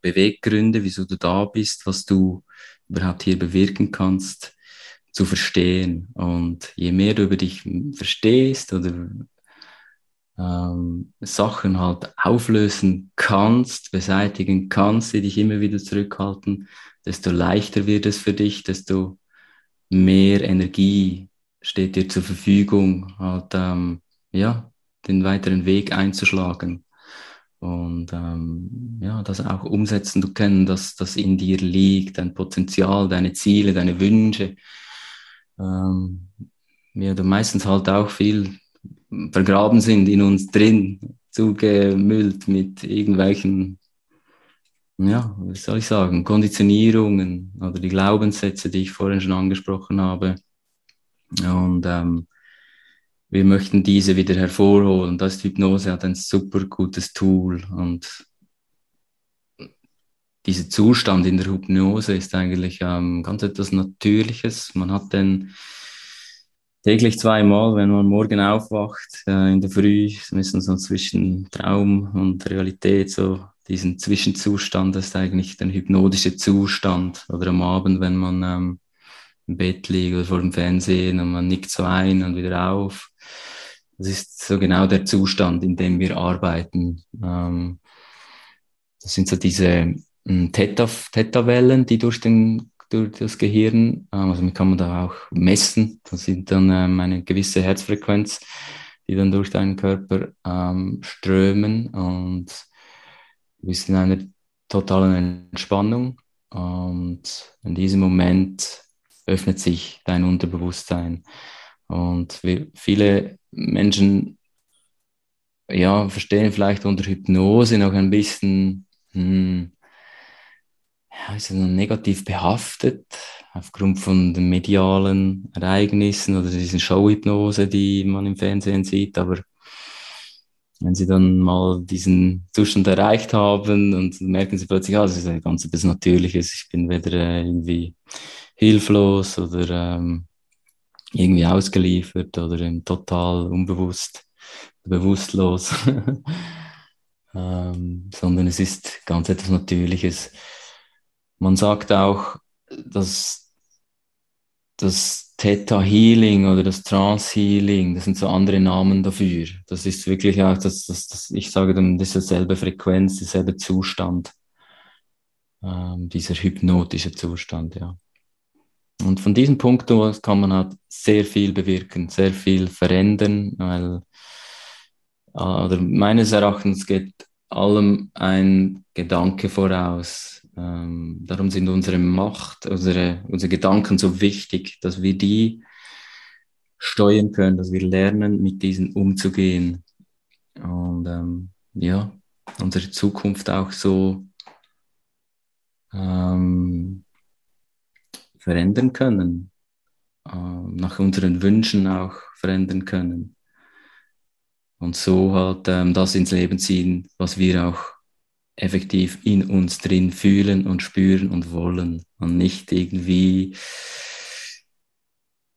Beweggründe, wieso du da bist, was du überhaupt hier bewirken kannst, zu verstehen. Und je mehr du über dich verstehst oder ähm, Sachen halt auflösen kannst, beseitigen kannst, die dich immer wieder zurückhalten, desto leichter wird es für dich, desto mehr Energie steht dir zur Verfügung, halt ähm, ja den weiteren Weg einzuschlagen und ähm, ja, das auch umsetzen zu können, dass das in dir liegt, dein Potenzial, deine Ziele, deine Wünsche. Ähm, ja, da meistens halt auch viel vergraben sind in uns drin, zugemüllt mit irgendwelchen, ja, wie soll ich sagen, Konditionierungen oder die Glaubenssätze, die ich vorhin schon angesprochen habe. Und ähm, wir möchten diese wieder hervorholen. Das ist Hypnose hat ein super gutes Tool und dieser Zustand in der Hypnose ist eigentlich ähm, ganz etwas Natürliches. Man hat den täglich zweimal, wenn man morgen aufwacht, äh, in der Früh, müssen so zwischen Traum und Realität, so diesen Zwischenzustand, das ist eigentlich der hypnotische Zustand. Oder am Abend, wenn man ähm, im Bett liegt oder vor dem Fernsehen und man nickt so ein und wieder auf. Das ist so genau der Zustand, in dem wir arbeiten. Ähm, das sind so diese ähm, Theta-Wellen, die durch, den, durch das Gehirn, ähm, also kann man da auch messen. Das sind dann ähm, eine gewisse Herzfrequenz, die dann durch deinen Körper ähm, strömen und du bist in einer totalen Entspannung. Und in diesem Moment öffnet sich dein Unterbewusstsein. Und wir, viele Menschen ja, verstehen vielleicht unter Hypnose noch ein bisschen, hm, ja, ist negativ behaftet aufgrund von den medialen Ereignissen oder diesen Showhypnose, die man im Fernsehen sieht. Aber wenn sie dann mal diesen Zustand erreicht haben und merken sie plötzlich, ah, das ist ein ganz etwas Natürliches, ich bin weder äh, irgendwie hilflos oder ähm, irgendwie ausgeliefert oder total unbewusst, bewusstlos, ähm, sondern es ist ganz etwas Natürliches. Man sagt auch, dass das Theta Healing oder das Trance Healing, das sind so andere Namen dafür. Das ist wirklich auch, das, das, das ich sage dann, dieselbe Frequenz, dieselbe Zustand, ähm, dieser hypnotische Zustand, ja. Und von diesem Punkt aus kann man halt sehr viel bewirken, sehr viel verändern, weil äh, oder meines Erachtens geht allem ein Gedanke voraus. Ähm, darum sind unsere Macht, unsere, unsere Gedanken so wichtig, dass wir die steuern können, dass wir lernen, mit diesen umzugehen. Und ähm, ja, unsere Zukunft auch so ähm, verändern können, äh, nach unseren Wünschen auch verändern können. Und so halt ähm, das ins Leben ziehen, was wir auch effektiv in uns drin fühlen und spüren und wollen. Und nicht irgendwie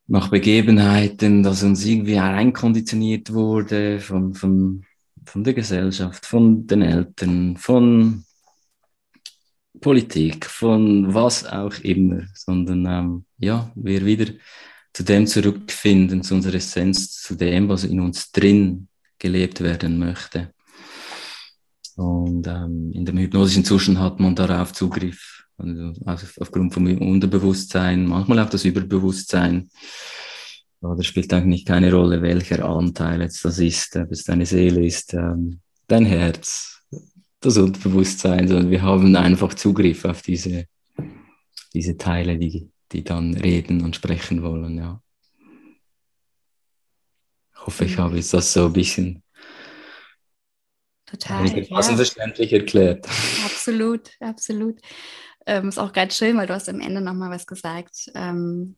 nach Begebenheiten, dass uns irgendwie reinkonditioniert wurde von, von, von der Gesellschaft, von den Eltern, von Politik, von was auch immer, sondern ähm, ja, wir wieder zu dem zurückfinden, zu unserer Essenz, zu dem, was in uns drin gelebt werden möchte. Und ähm, in dem hypnotischen Zustand hat man darauf Zugriff, also aufgrund vom Unterbewusstsein, manchmal auch das Überbewusstsein. Das spielt eigentlich keine Rolle, welcher Anteil jetzt das ist, ob es deine Seele ist, ähm, dein Herz, das Unterbewusstsein, sondern wir haben einfach Zugriff auf diese, diese Teile, die, die dann reden und sprechen wollen, ja. Ich hoffe, ich habe jetzt das so ein bisschen total ja. verständlich erklärt. Absolut, absolut. ähm, ist auch ganz schön, weil du hast am Ende nochmal was gesagt, ähm,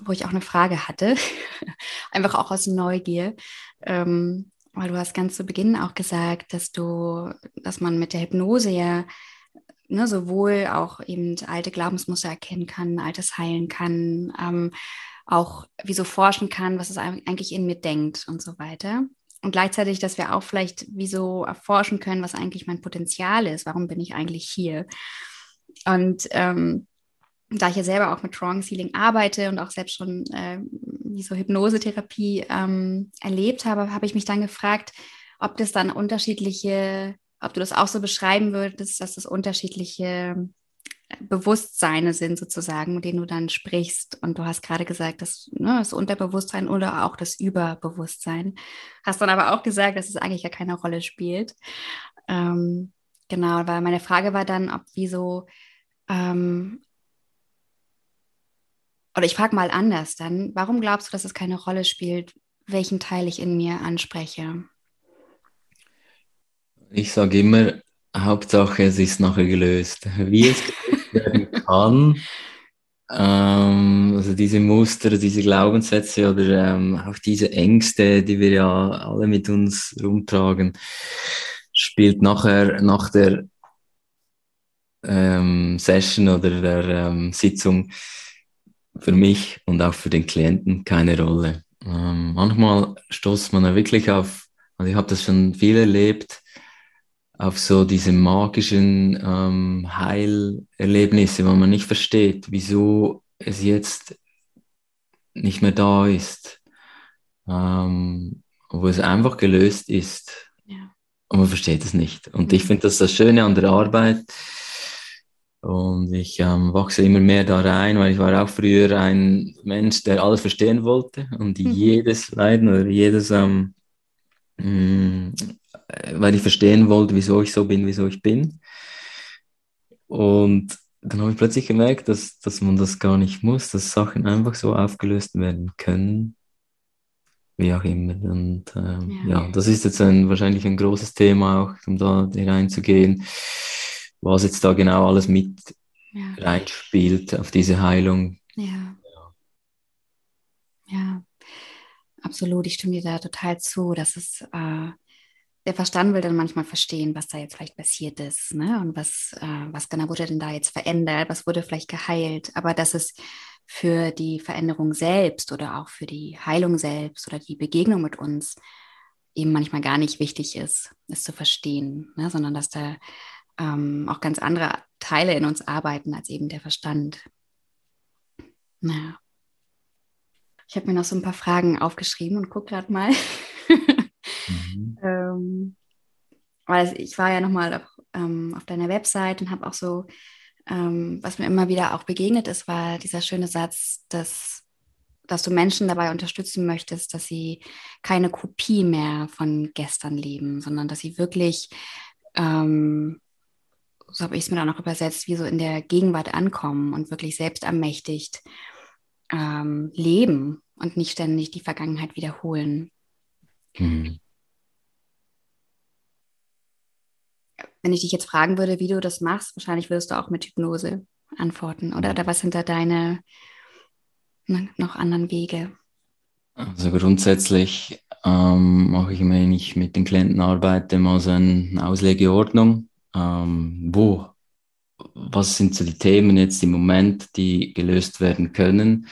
wo ich auch eine Frage hatte, einfach auch aus Neugier. Ähm, weil du hast ganz zu Beginn auch gesagt, dass du, dass man mit der Hypnose ja ne, sowohl auch eben alte Glaubensmuster erkennen kann, altes heilen kann, ähm, auch wie so forschen kann, was es eigentlich in mir denkt und so weiter. Und gleichzeitig, dass wir auch vielleicht wie so erforschen können, was eigentlich mein Potenzial ist, warum bin ich eigentlich hier. Und ähm, da ich ja selber auch mit Trance Healing arbeite und auch selbst schon äh, so Hypnosetherapie ähm, erlebt habe, habe ich mich dann gefragt, ob das dann unterschiedliche, ob du das auch so beschreiben würdest, dass das unterschiedliche Bewusstseine sind sozusagen, mit denen du dann sprichst. Und du hast gerade gesagt, dass ne, das Unterbewusstsein oder auch das Überbewusstsein. Hast dann aber auch gesagt, dass es eigentlich ja keine Rolle spielt. Ähm, genau, weil meine Frage war dann, ob wie so ähm, oder ich frage mal anders dann, warum glaubst du, dass es keine Rolle spielt, welchen Teil ich in mir anspreche? Ich sage immer, Hauptsache, es ist nachher gelöst. Wie es gelöst werden kann, ähm, also diese Muster, diese Glaubenssätze oder ähm, auch diese Ängste, die wir ja alle mit uns rumtragen, spielt nachher nach der ähm, Session oder der ähm, Sitzung für mich und auch für den Klienten keine Rolle. Ähm, manchmal stoßt man ja wirklich auf, also ich habe das schon viel erlebt, auf so diese magischen ähm, Heilerlebnisse, wo man nicht versteht, wieso es jetzt nicht mehr da ist, ähm, wo es einfach gelöst ist. Ja. Und man versteht es nicht. Und ich mhm. finde das das Schöne an der Arbeit, und ich ähm, wachse immer mehr da rein, weil ich war auch früher ein Mensch, der alles verstehen wollte und mhm. jedes Leiden oder jedes, ähm, mh, mm, weil ich verstehen wollte, wieso ich so bin, wieso ich bin. Und dann habe ich plötzlich gemerkt, dass, dass man das gar nicht muss, dass Sachen einfach so aufgelöst werden können, wie auch immer. Und ähm, ja. ja. das ist jetzt ein, wahrscheinlich ein großes Thema auch, um da hineinzugehen was jetzt da genau alles mit ja. reinspielt auf diese Heilung. Ja. ja. absolut. Ich stimme dir da total zu, dass es äh, der Verstand will dann manchmal verstehen, was da jetzt vielleicht passiert ist, ne? Und was, äh, was genau wurde denn da jetzt verändert, was wurde vielleicht geheilt, aber dass es für die Veränderung selbst oder auch für die Heilung selbst oder die Begegnung mit uns eben manchmal gar nicht wichtig ist, es zu verstehen, ne? sondern dass da ähm, auch ganz andere Teile in uns arbeiten als eben der Verstand. Naja. Ich habe mir noch so ein paar Fragen aufgeschrieben und gucke gerade mal. mhm. ähm, weil ich war ja nochmal auf, ähm, auf deiner Website und habe auch so, ähm, was mir immer wieder auch begegnet ist, war dieser schöne Satz, dass, dass du Menschen dabei unterstützen möchtest, dass sie keine Kopie mehr von gestern leben, sondern dass sie wirklich ähm, so habe ich es mir dann auch übersetzt, wie so in der Gegenwart ankommen und wirklich selbst ermächtigt ähm, leben und nicht ständig die Vergangenheit wiederholen. Mhm. Wenn ich dich jetzt fragen würde, wie du das machst, wahrscheinlich würdest du auch mit Hypnose antworten. Oder, oder was sind da deine ne, noch anderen Wege? Also grundsätzlich ähm, mache ich, wenn ich mit den Klienten arbeite, mal so eine Auslegeordnung ähm, wo, was sind so die Themen jetzt im Moment, die gelöst werden können,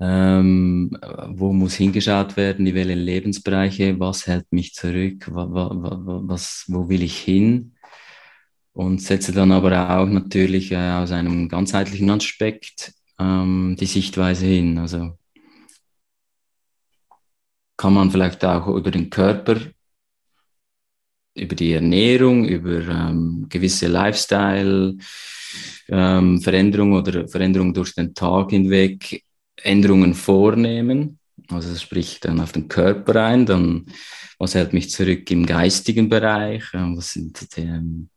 ähm, wo muss hingeschaut werden, in welche Lebensbereiche, was hält mich zurück, wa, wa, wa, was, wo will ich hin? Und setze dann aber auch natürlich äh, aus einem ganzheitlichen Aspekt ähm, die Sichtweise hin. Also kann man vielleicht auch über den Körper über die Ernährung, über ähm, gewisse Lifestyle, ähm, oder Veränderung durch den Tag hinweg Änderungen vornehmen. Also sprich dann auf den Körper ein, dann was hält mich zurück im geistigen Bereich, ähm, was sind ähm,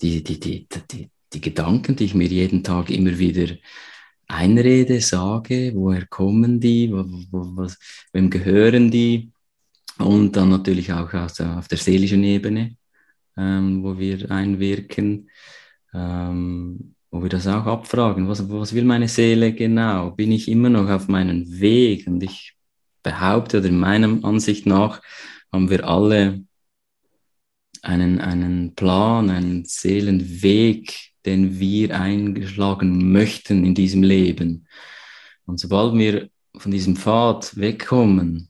die, die, die, die, die Gedanken, die ich mir jeden Tag immer wieder einrede, sage, woher kommen die, was, wem gehören die, und dann natürlich auch auf der seelischen Ebene, ähm, wo wir einwirken. Ähm, wo wir das auch abfragen. Was, was will meine Seele genau? Bin ich immer noch auf meinem Weg? Und ich behaupte, oder in meiner Ansicht nach, haben wir alle einen, einen Plan, einen Seelenweg, den wir eingeschlagen möchten in diesem Leben. Und sobald wir von diesem Pfad wegkommen,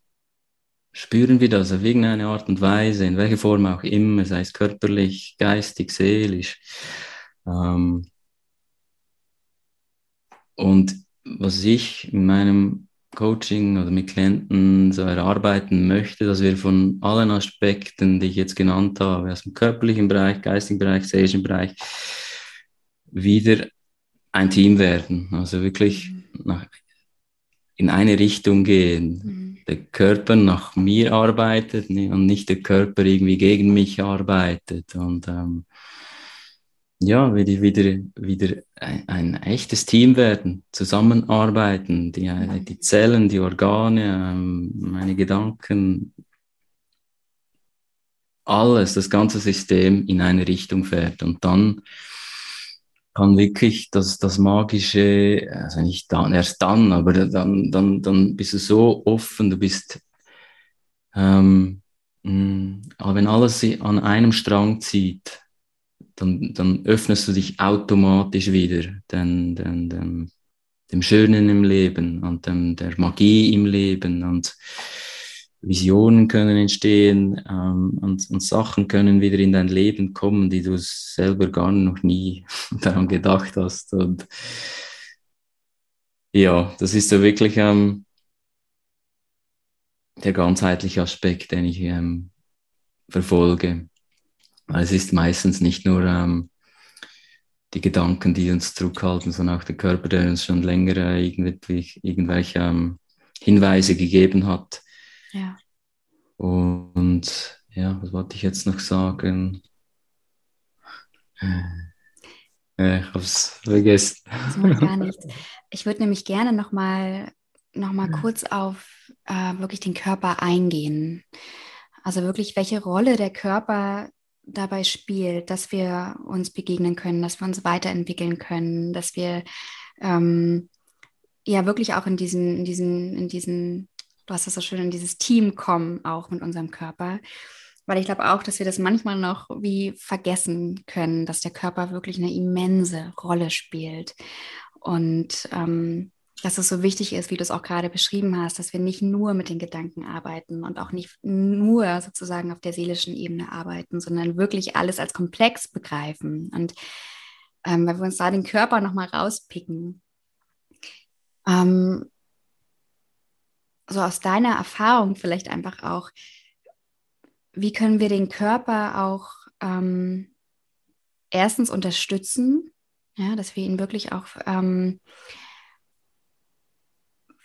spüren wir das auf irgendeine Art und Weise, in welcher Form auch immer, sei es körperlich, geistig, seelisch. Ähm und was ich in meinem Coaching oder mit Klienten so erarbeiten möchte, dass wir von allen Aspekten, die ich jetzt genannt habe, aus dem körperlichen Bereich, geistigen Bereich, seelischen Bereich, wieder ein Team werden. Also wirklich mhm. nach, in eine Richtung gehen. Mhm. Der Körper nach mir arbeitet und nicht der Körper irgendwie gegen mich arbeitet. Und ähm, ja, wieder, wieder, wieder ein, ein, echtes Team werden, zusammenarbeiten, die, die Zellen, die Organe, ähm, meine Gedanken, alles, das ganze System in eine Richtung fährt. Und dann kann wirklich das, das Magische, also nicht dann, erst dann, aber dann, dann, dann bist du so offen, du bist, ähm, mh, aber wenn alles an einem Strang zieht, dann, dann öffnest du dich automatisch wieder den, den, den, dem Schönen im Leben und dem, der Magie im Leben und Visionen können entstehen ähm, und, und Sachen können wieder in dein Leben kommen, die du selber gar noch nie daran gedacht hast. Und ja, das ist so wirklich ähm, der ganzheitliche Aspekt, den ich ähm, verfolge. Es ist meistens nicht nur ähm, die Gedanken, die uns zurückhalten, sondern auch der Körper, der uns schon länger äh, irgendwelche, irgendwelche ähm, Hinweise gegeben hat, ja. Und ja, was wollte ich jetzt noch sagen? Äh, ich habe es vergessen. Das macht gar nichts. Ich würde nämlich gerne nochmal noch mal kurz auf äh, wirklich den Körper eingehen. Also wirklich, welche Rolle der Körper dabei spielt, dass wir uns begegnen können, dass wir uns weiterentwickeln können, dass wir ähm, ja wirklich auch in diesen, in diesen, in diesen du hast das so schön in dieses Team kommen, auch mit unserem Körper. Weil ich glaube auch, dass wir das manchmal noch wie vergessen können, dass der Körper wirklich eine immense Rolle spielt. Und ähm, dass es so wichtig ist, wie du es auch gerade beschrieben hast, dass wir nicht nur mit den Gedanken arbeiten und auch nicht nur sozusagen auf der seelischen Ebene arbeiten, sondern wirklich alles als komplex begreifen. Und ähm, wenn wir uns da den Körper nochmal rauspicken, ähm, so aus deiner Erfahrung vielleicht einfach auch, wie können wir den Körper auch ähm, erstens unterstützen, ja, dass wir ihn wirklich auch, ähm,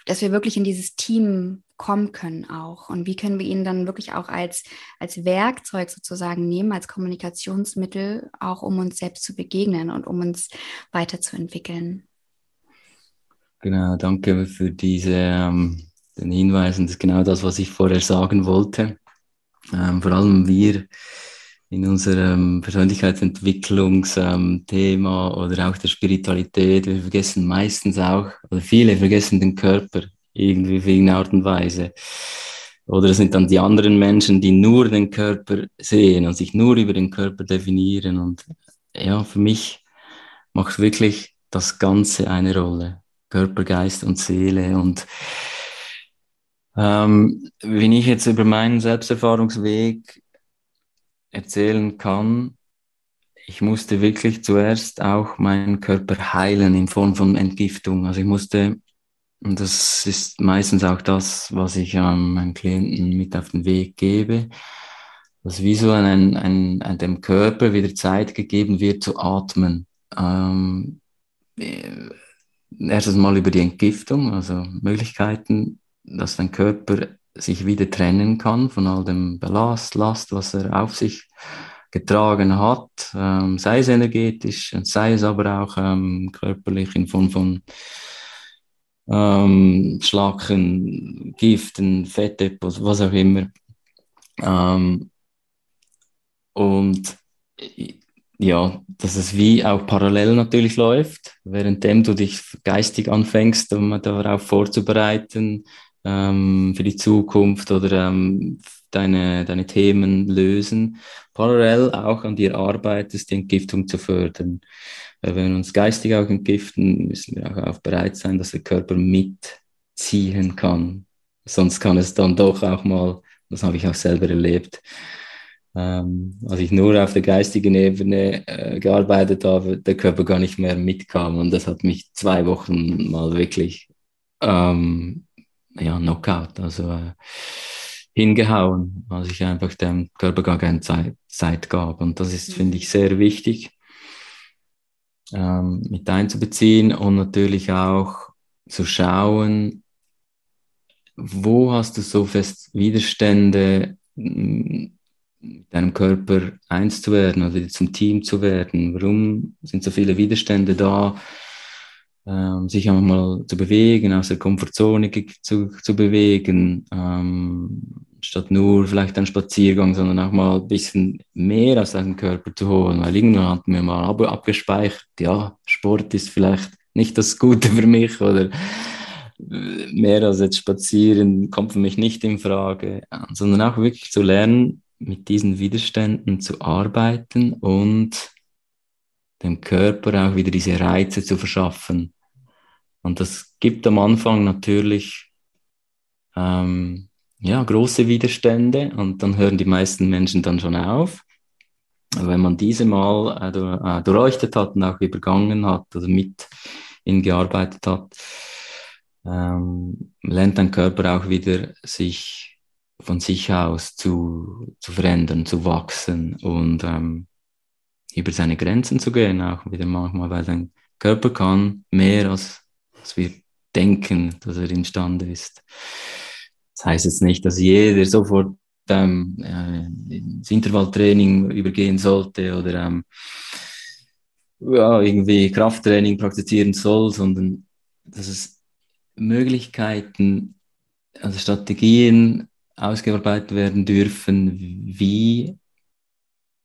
dass wir wirklich in dieses Team kommen können auch und wie können wir ihn dann wirklich auch als, als Werkzeug sozusagen nehmen, als Kommunikationsmittel, auch um uns selbst zu begegnen und um uns weiterzuentwickeln. Genau, danke für diese ähm, den Hinweisen. Das ist genau das, was ich vorher sagen wollte. Ähm, vor allem wir in unserem Persönlichkeitsentwicklungsthema ähm, oder auch der Spiritualität, wir vergessen meistens auch, oder viele vergessen den Körper irgendwie auf irgendeine Art und Weise. Oder es sind dann die anderen Menschen, die nur den Körper sehen und sich nur über den Körper definieren. Und ja, für mich macht wirklich das Ganze eine Rolle. Körper, Geist und Seele. Und ähm, wenn ich jetzt über meinen Selbsterfahrungsweg erzählen kann, ich musste wirklich zuerst auch meinen Körper heilen in Form von Entgiftung. Also ich musste, und das ist meistens auch das, was ich ähm, meinen Klienten mit auf den Weg gebe, dass wie so ein, ein, ein, dem Körper wieder Zeit gegeben wird zu atmen. Ähm, äh, erstes Mal über die Entgiftung, also Möglichkeiten dass dein Körper sich wieder trennen kann von all dem Ballast, Last, was er auf sich getragen hat, ähm, sei es energetisch, sei es aber auch ähm, körperlich in Form von ähm, Schlacken, Giften, Fettdepots, was auch immer. Ähm, und ja, dass es wie auch parallel natürlich läuft, währenddem du dich geistig anfängst, um darauf vorzubereiten ähm, für die Zukunft oder ähm, deine, deine Themen lösen, parallel auch an dir arbeitest, die Entgiftung zu fördern. Weil wenn wir uns geistig auch entgiften, müssen wir auch, auch bereit sein, dass der Körper mitziehen kann. Sonst kann es dann doch auch mal, das habe ich auch selber erlebt, ähm, als ich nur auf der geistigen Ebene äh, gearbeitet habe, der Körper gar nicht mehr mitkam. Und das hat mich zwei Wochen mal wirklich ähm, ja, Knockout, also äh, hingehauen, als ich einfach dem Körper gar keine Zeit, Zeit gab. Und das ist, finde ich, sehr wichtig ähm, mit einzubeziehen und natürlich auch zu schauen, wo hast du so fest Widerstände, mit deinem Körper eins zu werden oder zum Team zu werden? Warum sind so viele Widerstände da? Ähm, sich einfach mal zu bewegen, aus der Komfortzone zu, zu bewegen, ähm, statt nur vielleicht einen Spaziergang, sondern auch mal ein bisschen mehr aus deinem Körper zu holen. Weil irgendwann hatten wir mal ab, abgespeichert, ja, Sport ist vielleicht nicht das Gute für mich oder mehr als jetzt spazieren kommt für mich nicht in Frage, sondern auch wirklich zu lernen, mit diesen Widerständen zu arbeiten und dem Körper auch wieder diese Reize zu verschaffen. Und das gibt am Anfang natürlich ähm, ja, große Widerstände und dann hören die meisten Menschen dann schon auf. wenn man diese mal äh, äh durchleuchtet hat und auch übergangen hat oder mit ihnen gearbeitet hat, ähm, lernt dein Körper auch wieder sich von sich aus zu, zu verändern, zu wachsen und ähm, über seine Grenzen zu gehen, auch wieder manchmal, weil dein Körper kann mehr, als, als wir denken, dass er imstande ist. Das heißt jetzt nicht, dass jeder sofort ähm, äh, ins Intervalltraining übergehen sollte oder ähm, ja, irgendwie Krafttraining praktizieren soll, sondern dass es Möglichkeiten, also Strategien ausgearbeitet werden dürfen, wie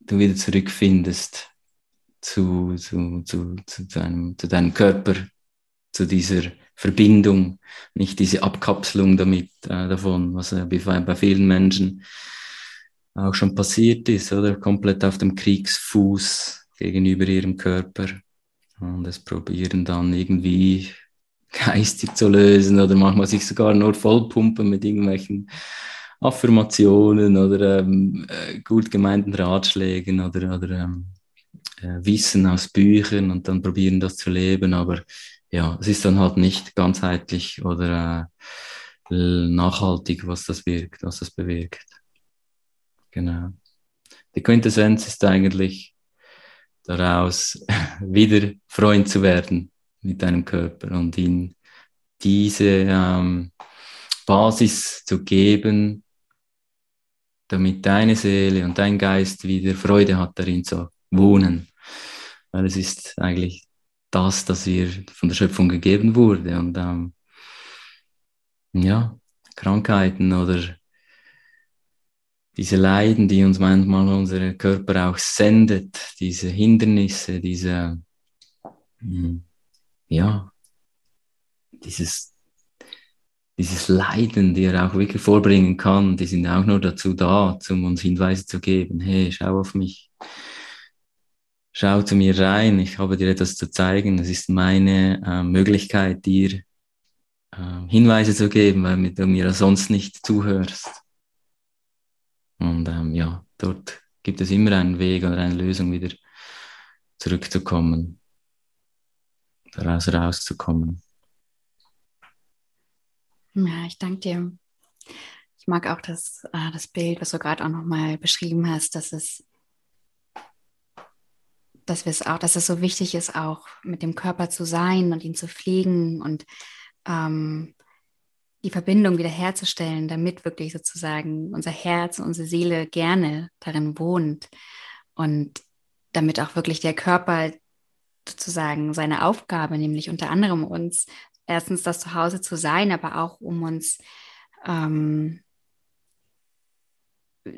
du wieder zurückfindest zu, zu, zu, zu, deinem, zu deinem Körper, zu dieser Verbindung, nicht diese Abkapselung damit äh, davon, was äh, bei, bei vielen Menschen auch schon passiert ist, oder komplett auf dem Kriegsfuß gegenüber ihrem Körper und es probieren dann irgendwie geistig zu lösen oder manchmal sich sogar nur vollpumpen mit irgendwelchen Affirmationen oder ähm, äh, gut gemeinten Ratschlägen oder, oder ähm, äh, Wissen aus Büchern und dann probieren das zu leben. Aber ja, es ist dann halt nicht ganzheitlich oder äh, nachhaltig, was das wirkt, was das bewirkt. Genau. Die Quintessenz ist eigentlich daraus, wieder Freund zu werden mit deinem Körper und ihn diese ähm, Basis zu geben, damit deine Seele und dein Geist wieder Freude hat, darin zu wohnen. Weil es ist eigentlich das, das wir von der Schöpfung gegeben wurde. Und ähm, ja, Krankheiten oder diese Leiden, die uns manchmal unser Körper auch sendet, diese Hindernisse, diese, hm, ja, dieses dieses Leiden, die er auch wirklich vorbringen kann, die sind auch nur dazu da, um uns Hinweise zu geben. Hey, schau auf mich. Schau zu mir rein. Ich habe dir etwas zu zeigen. Das ist meine äh, Möglichkeit, dir äh, Hinweise zu geben, weil du mir sonst nicht zuhörst. Und ähm, ja, dort gibt es immer einen Weg oder eine Lösung, wieder zurückzukommen, daraus rauszukommen. Ja, ich danke dir. Ich mag auch das, äh, das Bild, was du gerade auch nochmal beschrieben hast, dass es, dass wir es auch, dass es so wichtig ist, auch mit dem Körper zu sein und ihn zu pflegen und ähm, die Verbindung wiederherzustellen, damit wirklich sozusagen unser Herz, unsere Seele gerne darin wohnt und damit auch wirklich der Körper sozusagen seine Aufgabe, nämlich unter anderem uns erstens das Zuhause zu sein, aber auch um uns ähm,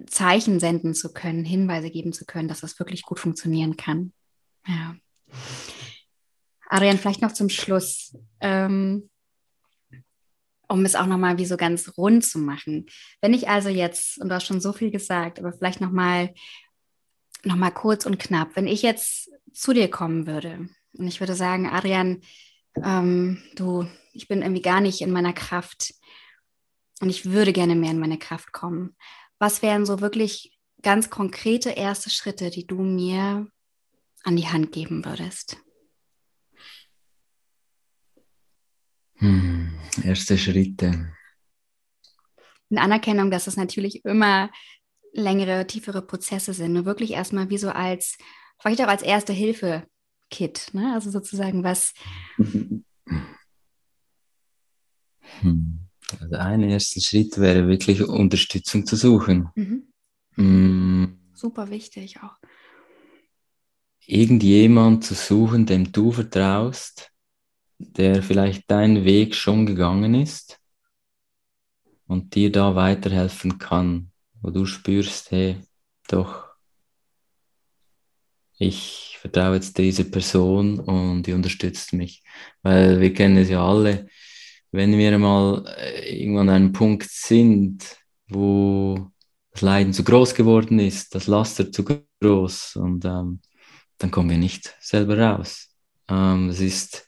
Zeichen senden zu können, Hinweise geben zu können, dass das wirklich gut funktionieren kann. Ja. Adrian, vielleicht noch zum Schluss, ähm, um es auch nochmal wie so ganz rund zu machen. Wenn ich also jetzt, und du hast schon so viel gesagt, aber vielleicht nochmal noch mal kurz und knapp, wenn ich jetzt zu dir kommen würde und ich würde sagen, Adrian, ähm, du, ich bin irgendwie gar nicht in meiner Kraft und ich würde gerne mehr in meine Kraft kommen. Was wären so wirklich ganz konkrete erste Schritte, die du mir an die Hand geben würdest? Hm, erste Schritte. In Anerkennung, dass es natürlich immer längere, tiefere Prozesse sind. Nur wirklich erstmal wie so als, vielleicht auch als erste Hilfe-Kit. Ne? Also sozusagen was. Hm. Also ein erster Schritt wäre wirklich Unterstützung zu suchen. Mhm. Mhm. Super wichtig auch. Irgendjemand zu suchen, dem du vertraust, der vielleicht deinen Weg schon gegangen ist und dir da weiterhelfen kann, wo du spürst, hey, doch, ich vertraue jetzt dieser Person und die unterstützt mich. Weil wir kennen es ja alle, wenn wir mal äh, irgendwann an einem Punkt sind, wo das Leiden zu groß geworden ist, das Laster zu groß und ähm, dann kommen wir nicht selber raus. Ähm, das ist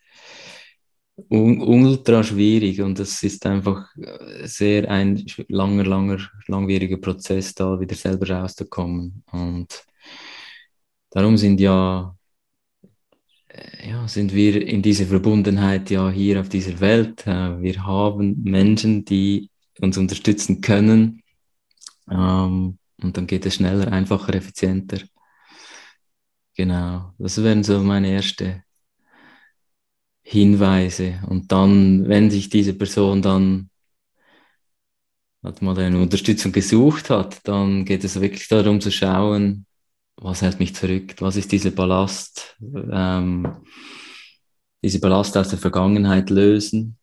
un ultra schwierig und das ist einfach äh, sehr ein langer, langer, langwieriger Prozess, da wieder selber rauszukommen. Und darum sind ja ja, sind wir in dieser Verbundenheit ja hier auf dieser Welt. Äh, wir haben Menschen, die uns unterstützen können. Ähm, und dann geht es schneller, einfacher, effizienter. Genau, das wären so meine ersten Hinweise. Und dann, wenn sich diese Person dann hat mal eine Unterstützung gesucht hat, dann geht es wirklich darum zu schauen, was hält mich zurück? Was ist dieser Ballast? Ähm, diese Ballast aus der Vergangenheit lösen,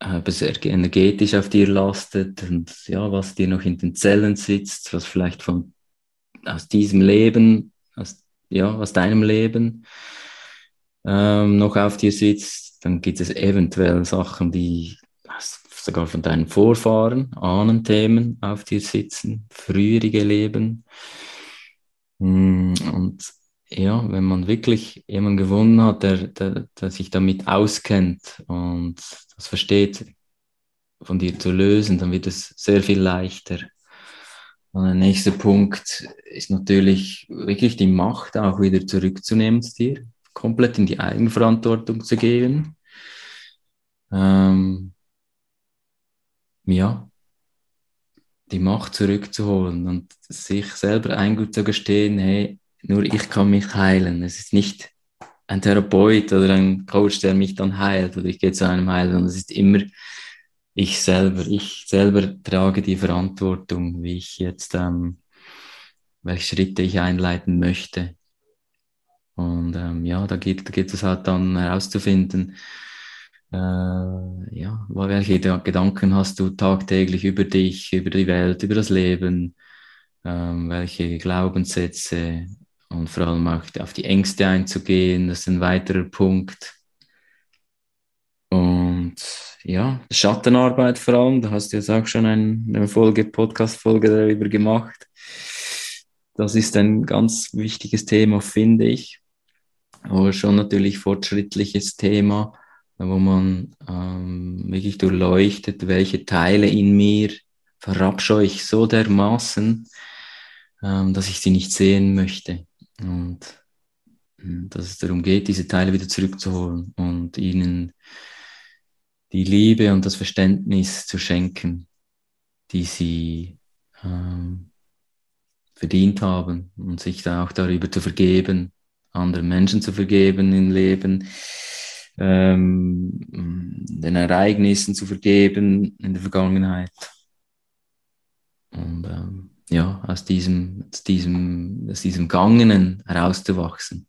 ob es energetisch auf dir lastet und ja, was dir noch in den Zellen sitzt, was vielleicht von aus diesem Leben, aus, ja, aus deinem Leben ähm, noch auf dir sitzt, dann gibt es eventuell Sachen, die sogar von deinen Vorfahren, Ahnenthemen auf dir sitzen, frühere Leben. Mm, und ja, wenn man wirklich jemanden gewonnen hat, der, der, der sich damit auskennt und das versteht, von dir zu lösen, dann wird es sehr viel leichter. Und der nächste Punkt ist natürlich wirklich die Macht auch wieder zurückzunehmen zu dir, komplett in die Eigenverantwortung zu gehen. Ähm, ja, die Macht zurückzuholen und sich selber einzugestehen, hey, nur ich kann mich heilen. Es ist nicht ein Therapeut oder ein Coach, der mich dann heilt oder ich gehe zu einem Heiler, sondern es ist immer ich selber. Ich selber trage die Verantwortung, wie ich jetzt, ähm, welche Schritte ich einleiten möchte. Und ähm, ja, da geht, da geht es halt dann herauszufinden, äh, ja, welche Gedanken hast du tagtäglich über dich, über die Welt, über das Leben, ähm, welche Glaubenssätze und vor allem auch auf die Ängste einzugehen, das ist ein weiterer Punkt. Und ja, Schattenarbeit vor allem, da hast du jetzt auch schon eine Folge, Podcast-Folge darüber gemacht. Das ist ein ganz wichtiges Thema, finde ich. Aber schon natürlich fortschrittliches Thema, wo man ähm, wirklich durchleuchtet, welche Teile in mir verabscheue ich so dermaßen, ähm, dass ich sie nicht sehen möchte. Und äh, dass es darum geht, diese Teile wieder zurückzuholen und ihnen die Liebe und das Verständnis zu schenken, die sie ähm, verdient haben und sich da auch darüber zu vergeben, anderen Menschen zu vergeben im Leben, ähm, den Ereignissen zu vergeben in der Vergangenheit. Und ähm, ja, aus diesem, aus diesem, aus diesem Gangenen herauszuwachsen.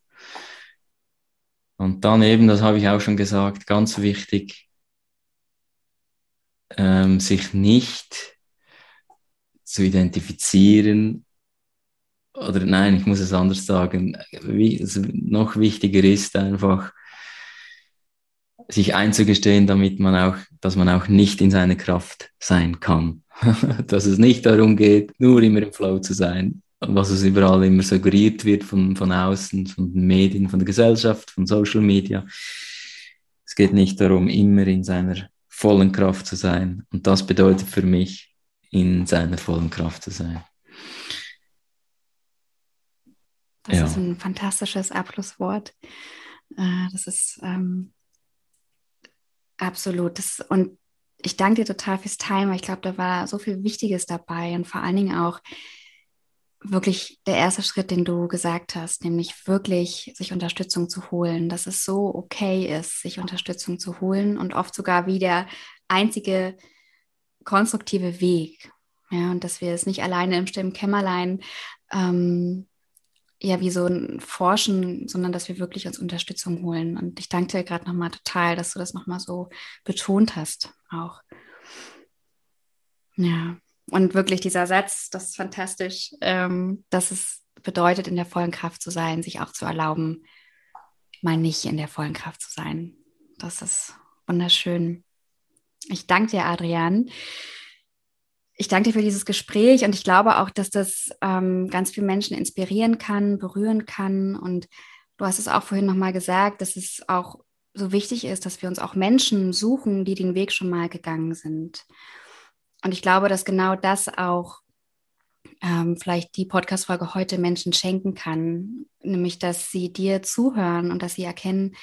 Und dann eben, das habe ich auch schon gesagt, ganz wichtig, ähm, sich nicht zu identifizieren. Oder nein, ich muss es anders sagen. Wie, es noch wichtiger ist einfach, sich einzugestehen, damit man auch, dass man auch nicht in seiner Kraft sein kann. dass es nicht darum geht, nur immer im Flow zu sein, was es überall immer suggeriert wird von, von außen, von den Medien, von der Gesellschaft, von Social Media. Es geht nicht darum, immer in seiner vollen Kraft zu sein. Und das bedeutet für mich, in seiner vollen Kraft zu sein. Das ja. ist ein fantastisches Abschlusswort. Äh, das ist ähm, absolut. Das, und ich danke dir total fürs Time, ich glaube, da war so viel Wichtiges dabei und vor allen Dingen auch wirklich der erste Schritt, den du gesagt hast, nämlich wirklich sich Unterstützung zu holen, dass es so okay ist, sich Unterstützung zu holen und oft sogar wie der einzige konstruktive Weg. Ja, und dass wir es nicht alleine im stillen Kämmerlein ähm, ja wie so ein Forschen, sondern dass wir wirklich uns Unterstützung holen. Und ich danke dir gerade nochmal total, dass du das nochmal so betont hast auch. Ja, und wirklich dieser Satz, das ist fantastisch, ähm, dass es bedeutet, in der vollen Kraft zu sein, sich auch zu erlauben, mal nicht in der vollen Kraft zu sein. Das ist wunderschön. Ich danke dir, Adrian ich danke dir für dieses Gespräch und ich glaube auch, dass das ähm, ganz viele Menschen inspirieren kann, berühren kann. Und du hast es auch vorhin nochmal gesagt, dass es auch so wichtig ist, dass wir uns auch Menschen suchen, die den Weg schon mal gegangen sind. Und ich glaube, dass genau das auch ähm, vielleicht die Podcast-Folge heute Menschen schenken kann, nämlich dass sie dir zuhören und dass sie erkennen,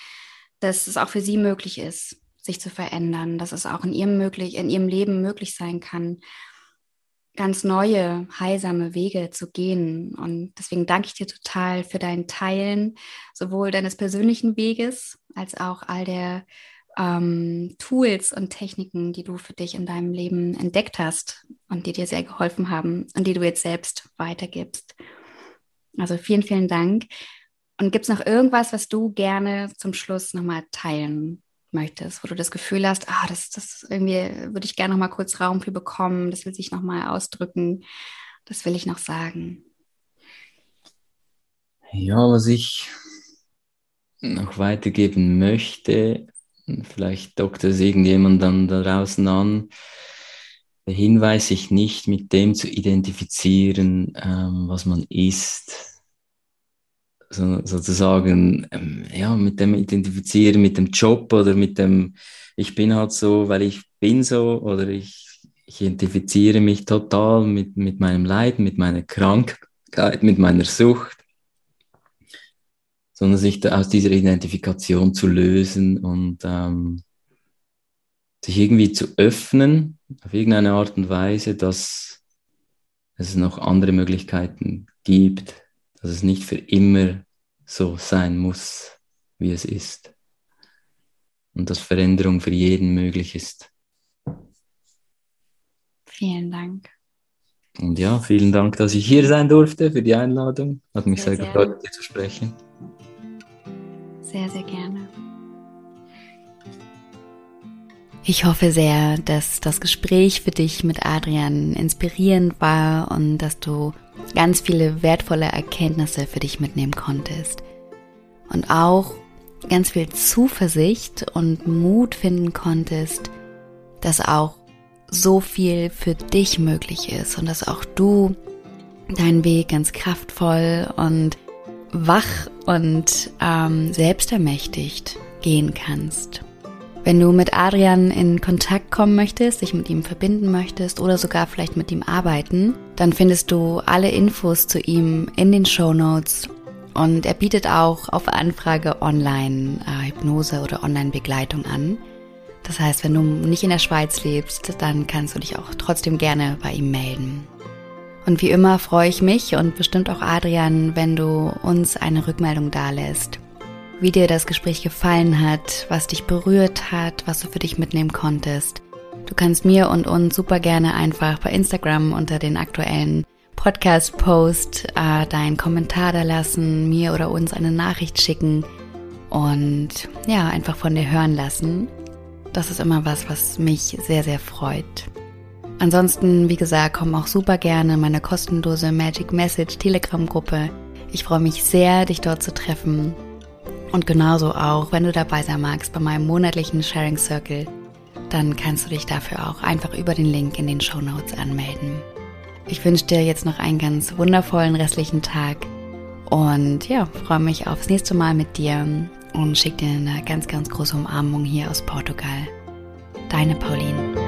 dass es auch für sie möglich ist, sich zu verändern, dass es auch in ihrem, möglich, in ihrem Leben möglich sein kann ganz neue, heilsame Wege zu gehen. Und deswegen danke ich dir total für dein Teilen, sowohl deines persönlichen Weges als auch all der ähm, Tools und Techniken, die du für dich in deinem Leben entdeckt hast und die dir sehr geholfen haben und die du jetzt selbst weitergibst. Also vielen, vielen Dank. Und gibt es noch irgendwas, was du gerne zum Schluss nochmal teilen möchtest, wo du das Gefühl hast, ah, das, das irgendwie würde ich gerne noch mal kurz Raum für bekommen, das will sich noch mal ausdrücken, das will ich noch sagen. Ja, was ich noch weitergeben möchte, vielleicht dockt es irgendjemand dann da draußen an, der Hinweis, sich nicht mit dem zu identifizieren, ähm, was man ist, so, sozusagen ähm, ja, mit dem identifizieren, mit dem Job oder mit dem, ich bin halt so, weil ich bin so oder ich, ich identifiziere mich total mit, mit meinem Leid, mit meiner Krankheit, mit meiner Sucht, sondern sich da aus dieser Identifikation zu lösen und ähm, sich irgendwie zu öffnen auf irgendeine Art und Weise, dass es noch andere Möglichkeiten gibt, dass es nicht für immer so sein muss, wie es ist. Und dass Veränderung für jeden möglich ist. Vielen Dank. Und ja, vielen Dank, dass ich hier sein durfte für die Einladung. Hat mich sehr, sehr gefreut, mit dir zu sprechen. Sehr, sehr gerne. Ich hoffe sehr, dass das Gespräch für dich mit Adrian inspirierend war und dass du ganz viele wertvolle Erkenntnisse für dich mitnehmen konntest. Und auch ganz viel Zuversicht und Mut finden konntest, dass auch so viel für dich möglich ist und dass auch du deinen Weg ganz kraftvoll und wach und ähm, selbstermächtigt gehen kannst. Wenn du mit Adrian in Kontakt kommen möchtest, dich mit ihm verbinden möchtest oder sogar vielleicht mit ihm arbeiten, dann findest du alle Infos zu ihm in den Show Notes. Und er bietet auch auf Anfrage Online-Hypnose äh, oder Online-Begleitung an. Das heißt, wenn du nicht in der Schweiz lebst, dann kannst du dich auch trotzdem gerne bei ihm melden. Und wie immer freue ich mich und bestimmt auch Adrian, wenn du uns eine Rückmeldung dalässt wie dir das Gespräch gefallen hat, was dich berührt hat, was du für dich mitnehmen konntest. Du kannst mir und uns super gerne einfach bei Instagram unter den aktuellen Podcast-Post äh, deinen Kommentar da lassen, mir oder uns eine Nachricht schicken und ja, einfach von dir hören lassen. Das ist immer was, was mich sehr, sehr freut. Ansonsten, wie gesagt, komm auch super gerne in meine kostenlose Magic Message Telegram Gruppe. Ich freue mich sehr, dich dort zu treffen. Und genauso auch, wenn du dabei sein magst bei meinem monatlichen Sharing Circle, dann kannst du dich dafür auch einfach über den Link in den Show Notes anmelden. Ich wünsche dir jetzt noch einen ganz wundervollen restlichen Tag und ja, freue mich aufs nächste Mal mit dir und schicke dir eine ganz, ganz große Umarmung hier aus Portugal. Deine Pauline.